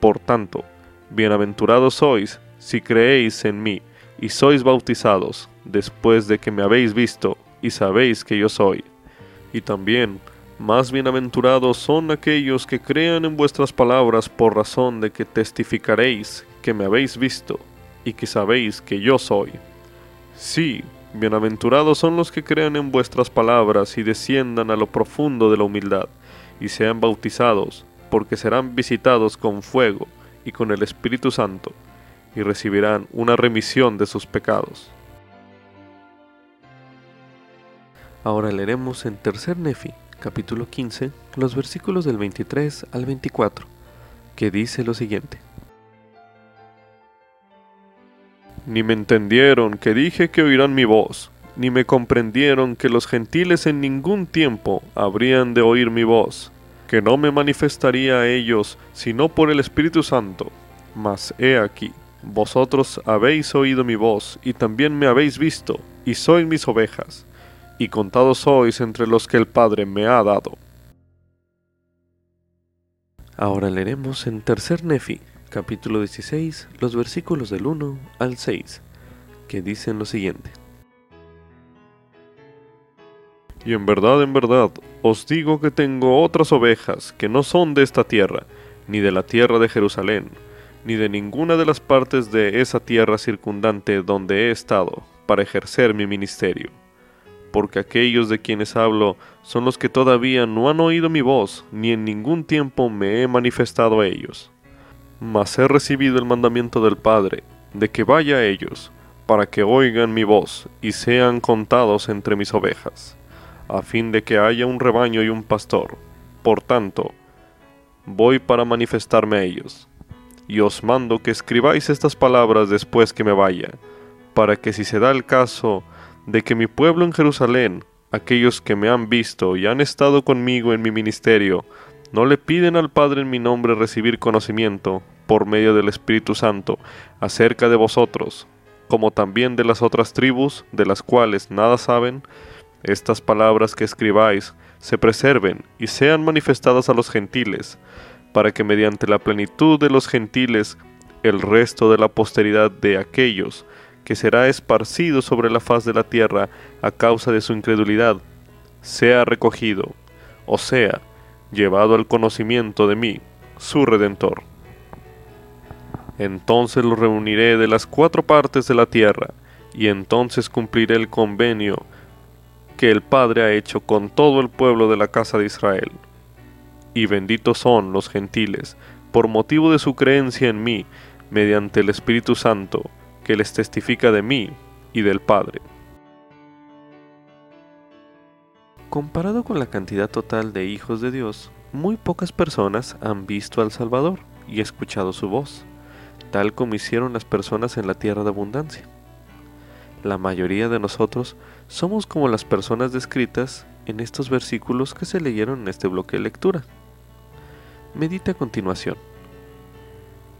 Por tanto, bienaventurados sois si creéis en mí y sois bautizados después de que me habéis visto y sabéis que yo soy. Y también, más bienaventurados son aquellos que crean en vuestras palabras por razón de que testificaréis que me habéis visto y que sabéis que yo soy. Sí, bienaventurados son los que crean en vuestras palabras y desciendan a lo profundo de la humildad y sean bautizados, porque serán visitados con fuego y con el Espíritu Santo, y recibirán una remisión de sus pecados. Ahora leeremos en Tercer Nefi, capítulo 15, los versículos del 23 al 24, que dice lo siguiente. Ni me entendieron que dije que oirán mi voz, ni me comprendieron que los gentiles en ningún tiempo habrían de oír mi voz, que no me manifestaría a ellos sino por el Espíritu Santo. Mas he aquí, vosotros habéis oído mi voz, y también me habéis visto, y sois mis ovejas y contados sois entre los que el Padre me ha dado. Ahora leeremos en Tercer Nefi, capítulo 16, los versículos del 1 al 6, que dicen lo siguiente. Y en verdad, en verdad, os digo que tengo otras ovejas que no son de esta tierra, ni de la tierra de Jerusalén, ni de ninguna de las partes de esa tierra circundante donde he estado, para ejercer mi ministerio porque aquellos de quienes hablo son los que todavía no han oído mi voz, ni en ningún tiempo me he manifestado a ellos. Mas he recibido el mandamiento del Padre, de que vaya a ellos, para que oigan mi voz y sean contados entre mis ovejas, a fin de que haya un rebaño y un pastor. Por tanto, voy para manifestarme a ellos. Y os mando que escribáis estas palabras después que me vaya, para que si se da el caso de que mi pueblo en Jerusalén, aquellos que me han visto y han estado conmigo en mi ministerio, no le piden al Padre en mi nombre recibir conocimiento, por medio del Espíritu Santo, acerca de vosotros, como también de las otras tribus, de las cuales nada saben, estas palabras que escribáis se preserven y sean manifestadas a los gentiles, para que mediante la plenitud de los gentiles el resto de la posteridad de aquellos que será esparcido sobre la faz de la tierra a causa de su incredulidad, sea recogido, o sea, llevado al conocimiento de mí, su Redentor. Entonces lo reuniré de las cuatro partes de la tierra, y entonces cumpliré el convenio que el Padre ha hecho con todo el pueblo de la casa de Israel. Y benditos son los gentiles, por motivo de su creencia en mí, mediante el Espíritu Santo, que les testifica de mí y del Padre. Comparado con la cantidad total de hijos de Dios, muy pocas personas han visto al Salvador y escuchado su voz, tal como hicieron las personas en la tierra de abundancia. La mayoría de nosotros somos como las personas descritas en estos versículos que se leyeron en este bloque de lectura. Medita a continuación.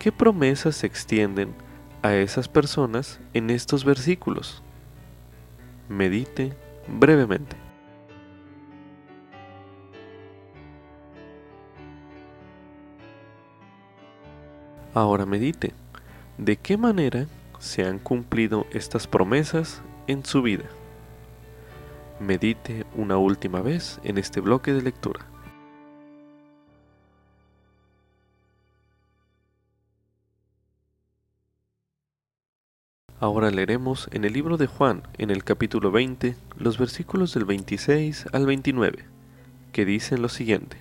¿Qué promesas se extienden a esas personas en estos versículos? Medite brevemente. Ahora medite, ¿de qué manera se han cumplido estas promesas en su vida? Medite una última vez en este bloque de lectura. Ahora leeremos en el libro de Juan, en el capítulo 20, los versículos del 26 al 29, que dicen lo siguiente.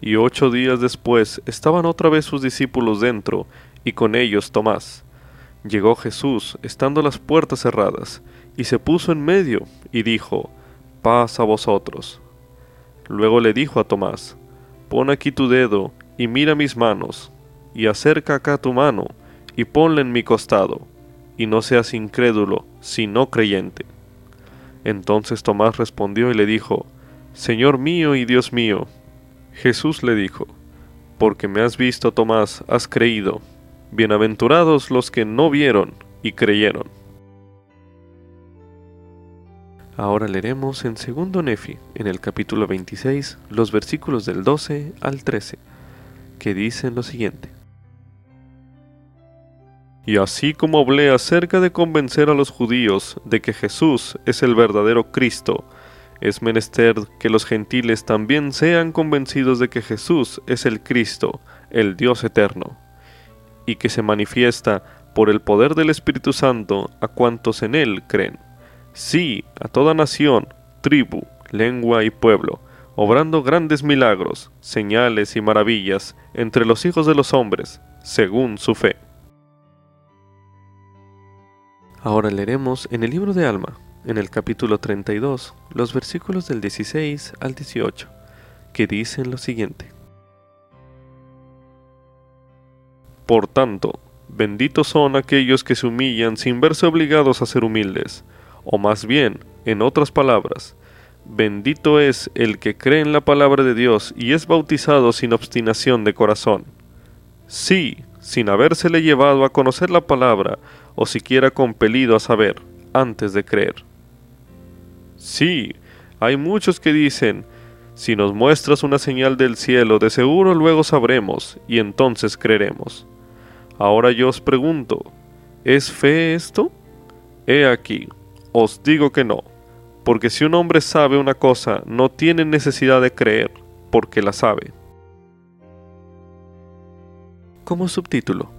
Y ocho días después estaban otra vez sus discípulos dentro, y con ellos Tomás. Llegó Jesús, estando las puertas cerradas, y se puso en medio, y dijo, Paz a vosotros. Luego le dijo a Tomás, Pon aquí tu dedo, y mira mis manos, y acerca acá tu mano, y ponla en mi costado, y no seas incrédulo, sino creyente. Entonces Tomás respondió y le dijo, Señor mío y Dios mío. Jesús le dijo, Porque me has visto, Tomás, has creído. Bienaventurados los que no vieron y creyeron. Ahora leeremos en segundo Nefi, en el capítulo 26, los versículos del 12 al 13, que dicen lo siguiente. Y así como hablé acerca de convencer a los judíos de que Jesús es el verdadero Cristo, es menester que los gentiles también sean convencidos de que Jesús es el Cristo, el Dios eterno, y que se manifiesta por el poder del Espíritu Santo a cuantos en Él creen. Sí, a toda nación, tribu, lengua y pueblo, obrando grandes milagros, señales y maravillas entre los hijos de los hombres, según su fe. Ahora leeremos en el libro de Alma, en el capítulo 32 los versículos del 16 al 18, que dicen lo siguiente. Por tanto, benditos son aquellos que se humillan sin verse obligados a ser humildes, o más bien, en otras palabras, bendito es el que cree en la palabra de Dios y es bautizado sin obstinación de corazón. Sí, sin habérsele llevado a conocer la palabra, o siquiera compelido a saber, antes de creer. Sí, hay muchos que dicen, si nos muestras una señal del cielo, de seguro luego sabremos y entonces creeremos. Ahora yo os pregunto, ¿es fe esto? He aquí, os digo que no, porque si un hombre sabe una cosa, no tiene necesidad de creer, porque la sabe. Como subtítulo,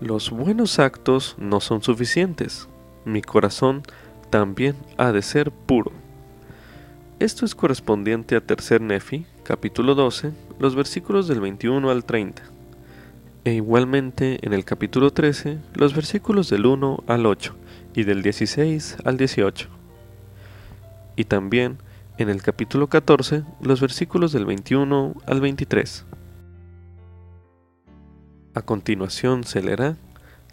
los buenos actos no son suficientes. Mi corazón también ha de ser puro. Esto es correspondiente a Tercer Nefi, capítulo 12, los versículos del 21 al 30, e igualmente en el capítulo 13, los versículos del 1 al 8 y del 16 al 18, y también en el capítulo 14, los versículos del 21 al 23. A continuación se leerá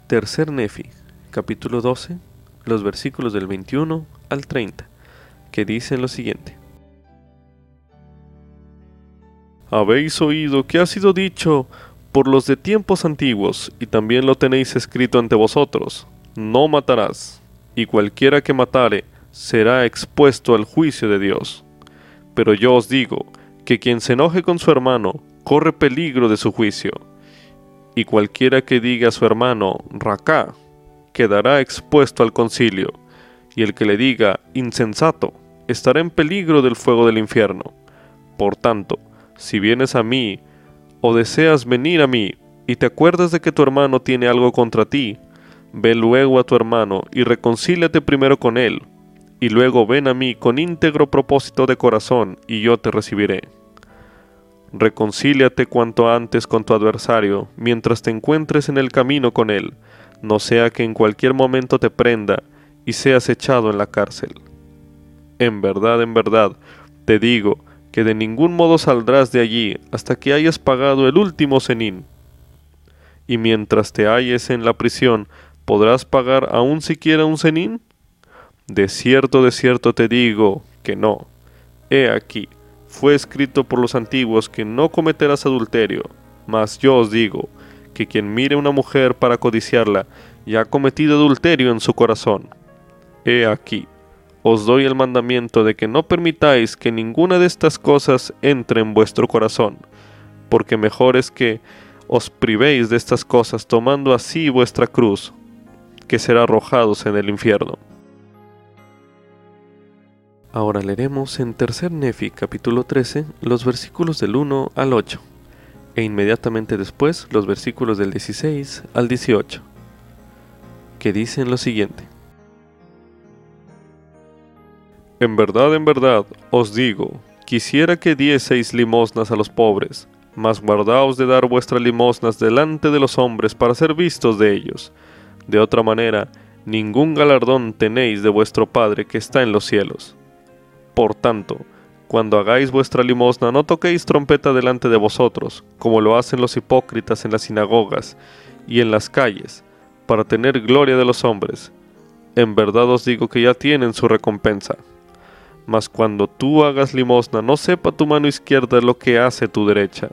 Tercer Nefi, capítulo 12, los versículos del 21 al 30, que dicen lo siguiente. Habéis oído que ha sido dicho por los de tiempos antiguos, y también lo tenéis escrito ante vosotros, no matarás, y cualquiera que matare será expuesto al juicio de Dios. Pero yo os digo que quien se enoje con su hermano corre peligro de su juicio, y cualquiera que diga a su hermano Racá quedará expuesto al concilio, y el que le diga insensato estará en peligro del fuego del infierno. Por tanto, si vienes a mí o deseas venir a mí y te acuerdas de que tu hermano tiene algo contra ti, ve luego a tu hermano y reconcíliate primero con él, y luego ven a mí con íntegro propósito de corazón y yo te recibiré. Reconcíliate cuanto antes con tu adversario, mientras te encuentres en el camino con él, no sea que en cualquier momento te prenda y seas echado en la cárcel. En verdad, en verdad, te digo que de ningún modo saldrás de allí hasta que hayas pagado el último cenín. Y mientras te halles en la prisión, ¿podrás pagar aún siquiera un cenín? De cierto, de cierto te digo que no. He aquí, fue escrito por los antiguos que no cometerás adulterio, mas yo os digo que quien mire una mujer para codiciarla ya ha cometido adulterio en su corazón. He aquí, os doy el mandamiento de que no permitáis que ninguna de estas cosas entre en vuestro corazón, porque mejor es que os privéis de estas cosas tomando así vuestra cruz, que será arrojados en el infierno. Ahora leeremos en Tercer Nefi capítulo 13 los versículos del 1 al 8 e inmediatamente después los versículos del 16 al 18 que dicen lo siguiente. En verdad, en verdad, os digo, quisiera que dieseis limosnas a los pobres, mas guardaos de dar vuestras limosnas delante de los hombres para ser vistos de ellos. De otra manera, ningún galardón tenéis de vuestro Padre que está en los cielos por tanto, cuando hagáis vuestra limosna, no toquéis trompeta delante de vosotros, como lo hacen los hipócritas en las sinagogas y en las calles, para tener gloria de los hombres. En verdad os digo que ya tienen su recompensa. Mas cuando tú hagas limosna, no sepa tu mano izquierda lo que hace tu derecha,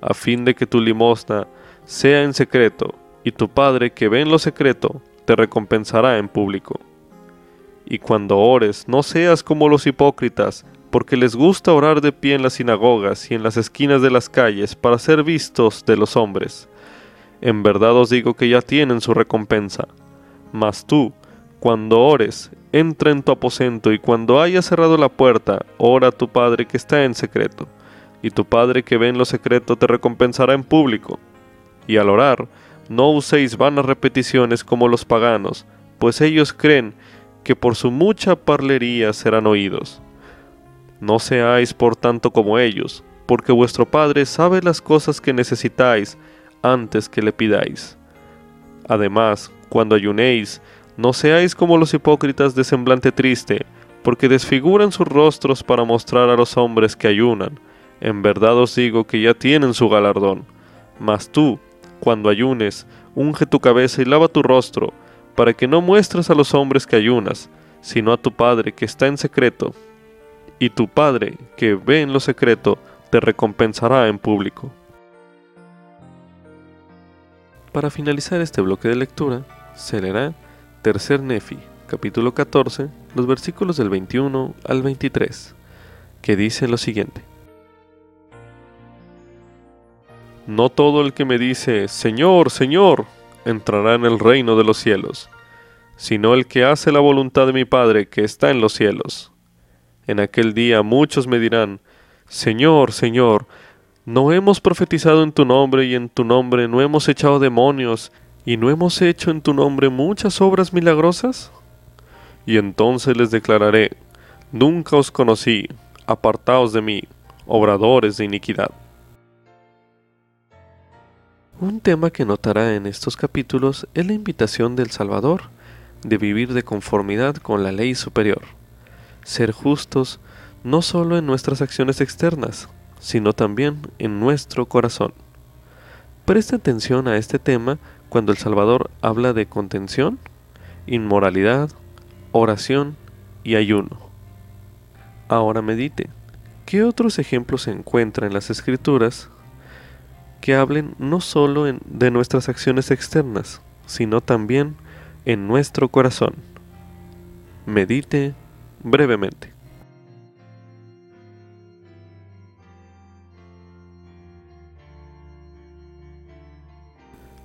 a fin de que tu limosna sea en secreto, y tu Padre que ve en lo secreto, te recompensará en público. Y cuando ores, no seas como los hipócritas, porque les gusta orar de pie en las sinagogas y en las esquinas de las calles para ser vistos de los hombres. En verdad os digo que ya tienen su recompensa. Mas tú, cuando ores, entra en tu aposento y cuando hayas cerrado la puerta, ora a tu Padre que está en secreto, y tu Padre que ve en lo secreto te recompensará en público. Y al orar, no uséis vanas repeticiones como los paganos, pues ellos creen que por su mucha parlería serán oídos. No seáis por tanto como ellos, porque vuestro Padre sabe las cosas que necesitáis antes que le pidáis. Además, cuando ayunéis, no seáis como los hipócritas de semblante triste, porque desfiguran sus rostros para mostrar a los hombres que ayunan. En verdad os digo que ya tienen su galardón. Mas tú, cuando ayunes, unge tu cabeza y lava tu rostro, para que no muestres a los hombres que ayunas, sino a tu Padre que está en secreto, y tu Padre que ve en lo secreto te recompensará en público. Para finalizar este bloque de lectura, se leerá Tercer Nefi, capítulo 14, los versículos del 21 al 23, que dice lo siguiente. No todo el que me dice, Señor, Señor, entrará en el reino de los cielos, sino el que hace la voluntad de mi Padre que está en los cielos. En aquel día muchos me dirán, Señor, Señor, ¿no hemos profetizado en tu nombre y en tu nombre no hemos echado demonios y no hemos hecho en tu nombre muchas obras milagrosas? Y entonces les declararé, Nunca os conocí, apartaos de mí, obradores de iniquidad. Un tema que notará en estos capítulos es la invitación del Salvador de vivir de conformidad con la ley superior, ser justos no solo en nuestras acciones externas, sino también en nuestro corazón. Presta atención a este tema cuando el Salvador habla de contención, inmoralidad, oración y ayuno. Ahora medite, ¿qué otros ejemplos se encuentran en las Escrituras que hablen no solo de nuestras acciones externas, sino también en nuestro corazón. Medite brevemente.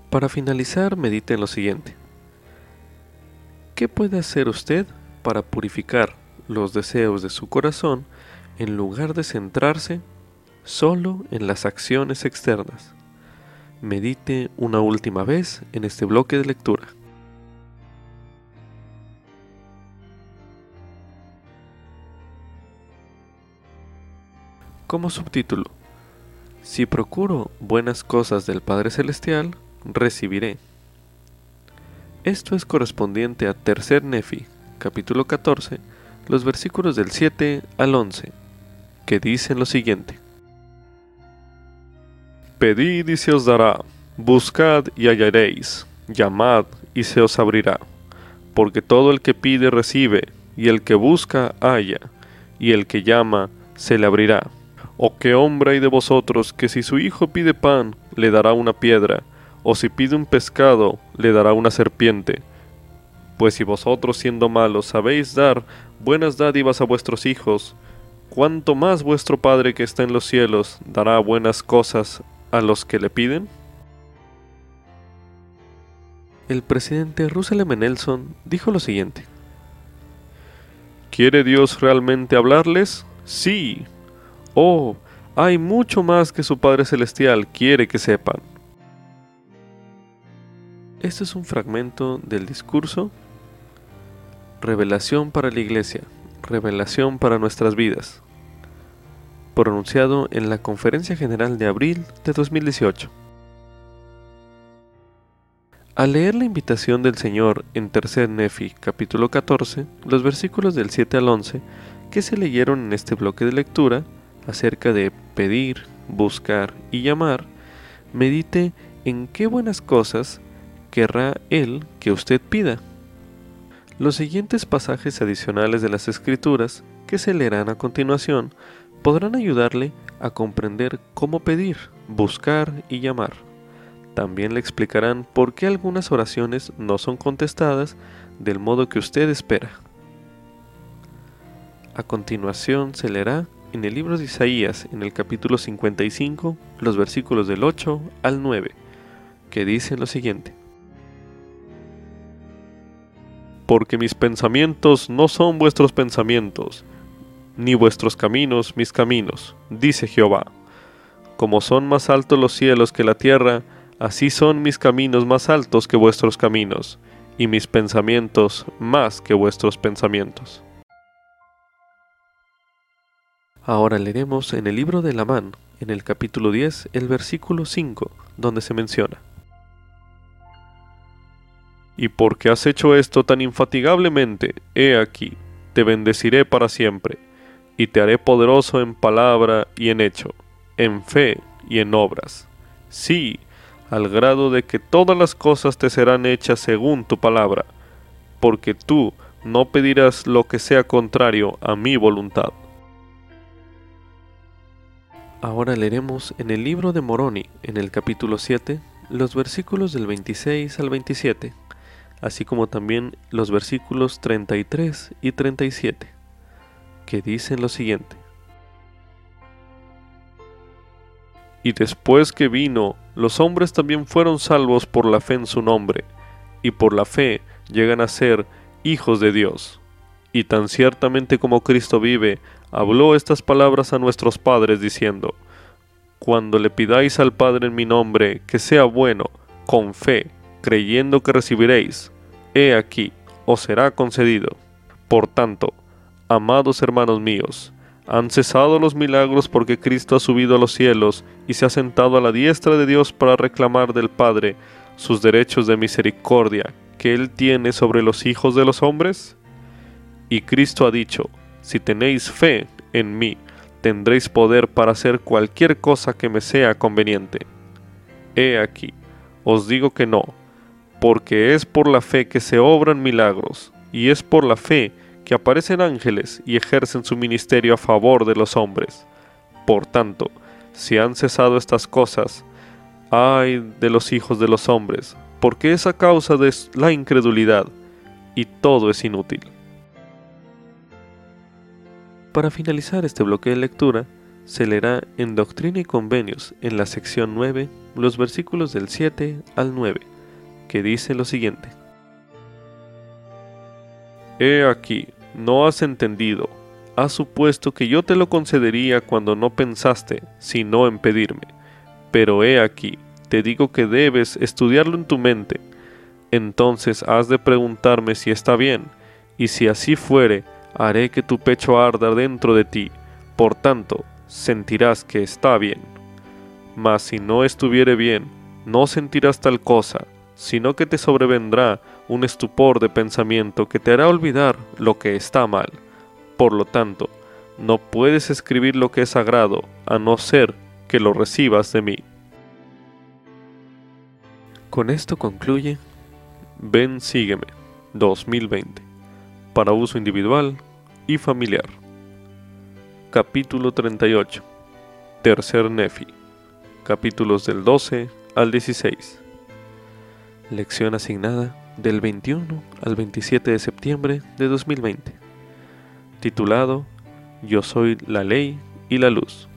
Para finalizar, medite en lo siguiente. ¿Qué puede hacer usted para purificar los deseos de su corazón en lugar de centrarse solo en las acciones externas? Medite una última vez en este bloque de lectura. Como subtítulo, si procuro buenas cosas del Padre Celestial, recibiré. Esto es correspondiente a Tercer Nefi, capítulo 14, los versículos del 7 al 11, que dicen lo siguiente. Pedid y se os dará, buscad y hallaréis, llamad y se os abrirá, porque todo el que pide recibe, y el que busca halla, y el que llama se le abrirá. ¿O qué hombre hay de vosotros que si su hijo pide pan, le dará una piedra, o si pide un pescado, le dará una serpiente? Pues si vosotros siendo malos sabéis dar buenas dádivas a vuestros hijos, ¿cuánto más vuestro Padre que está en los cielos dará buenas cosas a los que le piden? El presidente Russell M. Nelson dijo lo siguiente. ¿Quiere Dios realmente hablarles? Sí. Oh, hay mucho más que su Padre Celestial quiere que sepan. Este es un fragmento del discurso Revelación para la Iglesia, revelación para nuestras vidas, pronunciado en la Conferencia General de abril de 2018. Al leer la invitación del Señor en Tercer Nefi, capítulo 14, los versículos del 7 al 11, que se leyeron en este bloque de lectura, acerca de pedir, buscar y llamar, medite en qué buenas cosas querrá Él que usted pida. Los siguientes pasajes adicionales de las Escrituras, que se leerán a continuación, podrán ayudarle a comprender cómo pedir, buscar y llamar. También le explicarán por qué algunas oraciones no son contestadas del modo que usted espera. A continuación se leerá en el libro de Isaías, en el capítulo 55, los versículos del 8 al 9, que dicen lo siguiente porque mis pensamientos no son vuestros pensamientos, ni vuestros caminos mis caminos, dice Jehová. Como son más altos los cielos que la tierra, así son mis caminos más altos que vuestros caminos, y mis pensamientos más que vuestros pensamientos. Ahora leeremos en el libro de Lamán, en el capítulo 10, el versículo 5, donde se menciona. Y porque has hecho esto tan infatigablemente, he aquí, te bendeciré para siempre, y te haré poderoso en palabra y en hecho, en fe y en obras. Sí, al grado de que todas las cosas te serán hechas según tu palabra, porque tú no pedirás lo que sea contrario a mi voluntad. Ahora leeremos en el libro de Moroni, en el capítulo 7, los versículos del 26 al 27 así como también los versículos 33 y 37, que dicen lo siguiente. Y después que vino, los hombres también fueron salvos por la fe en su nombre, y por la fe llegan a ser hijos de Dios. Y tan ciertamente como Cristo vive, habló estas palabras a nuestros padres diciendo, Cuando le pidáis al Padre en mi nombre que sea bueno, con fe, creyendo que recibiréis, he aquí, os será concedido. Por tanto, amados hermanos míos, han cesado los milagros porque Cristo ha subido a los cielos y se ha sentado a la diestra de Dios para reclamar del Padre sus derechos de misericordia que Él tiene sobre los hijos de los hombres? Y Cristo ha dicho, si tenéis fe en mí, tendréis poder para hacer cualquier cosa que me sea conveniente. He aquí, os digo que no, porque es por la fe que se obran milagros, y es por la fe que aparecen ángeles y ejercen su ministerio a favor de los hombres. Por tanto, si han cesado estas cosas, ay de los hijos de los hombres, porque es a causa de la incredulidad, y todo es inútil. Para finalizar este bloque de lectura, se leerá en Doctrina y Convenios, en la sección 9, los versículos del 7 al 9, que dice lo siguiente. He aquí, no has entendido, has supuesto que yo te lo concedería cuando no pensaste, sino en pedirme. Pero he aquí, te digo que debes estudiarlo en tu mente. Entonces has de preguntarme si está bien, y si así fuere, haré que tu pecho arda dentro de ti. Por tanto, sentirás que está bien. Mas si no estuviere bien, no sentirás tal cosa, sino que te sobrevendrá un estupor de pensamiento que te hará olvidar lo que está mal. Por lo tanto, no puedes escribir lo que es sagrado, a no ser que lo recibas de mí. Con esto concluye Ven Sígueme 2020 para uso individual y familiar. Capítulo 38 Tercer Nefi Capítulos del 12 al 16 Lección asignada del 21 al 27 de septiembre de 2020 Titulado Yo soy la ley y la luz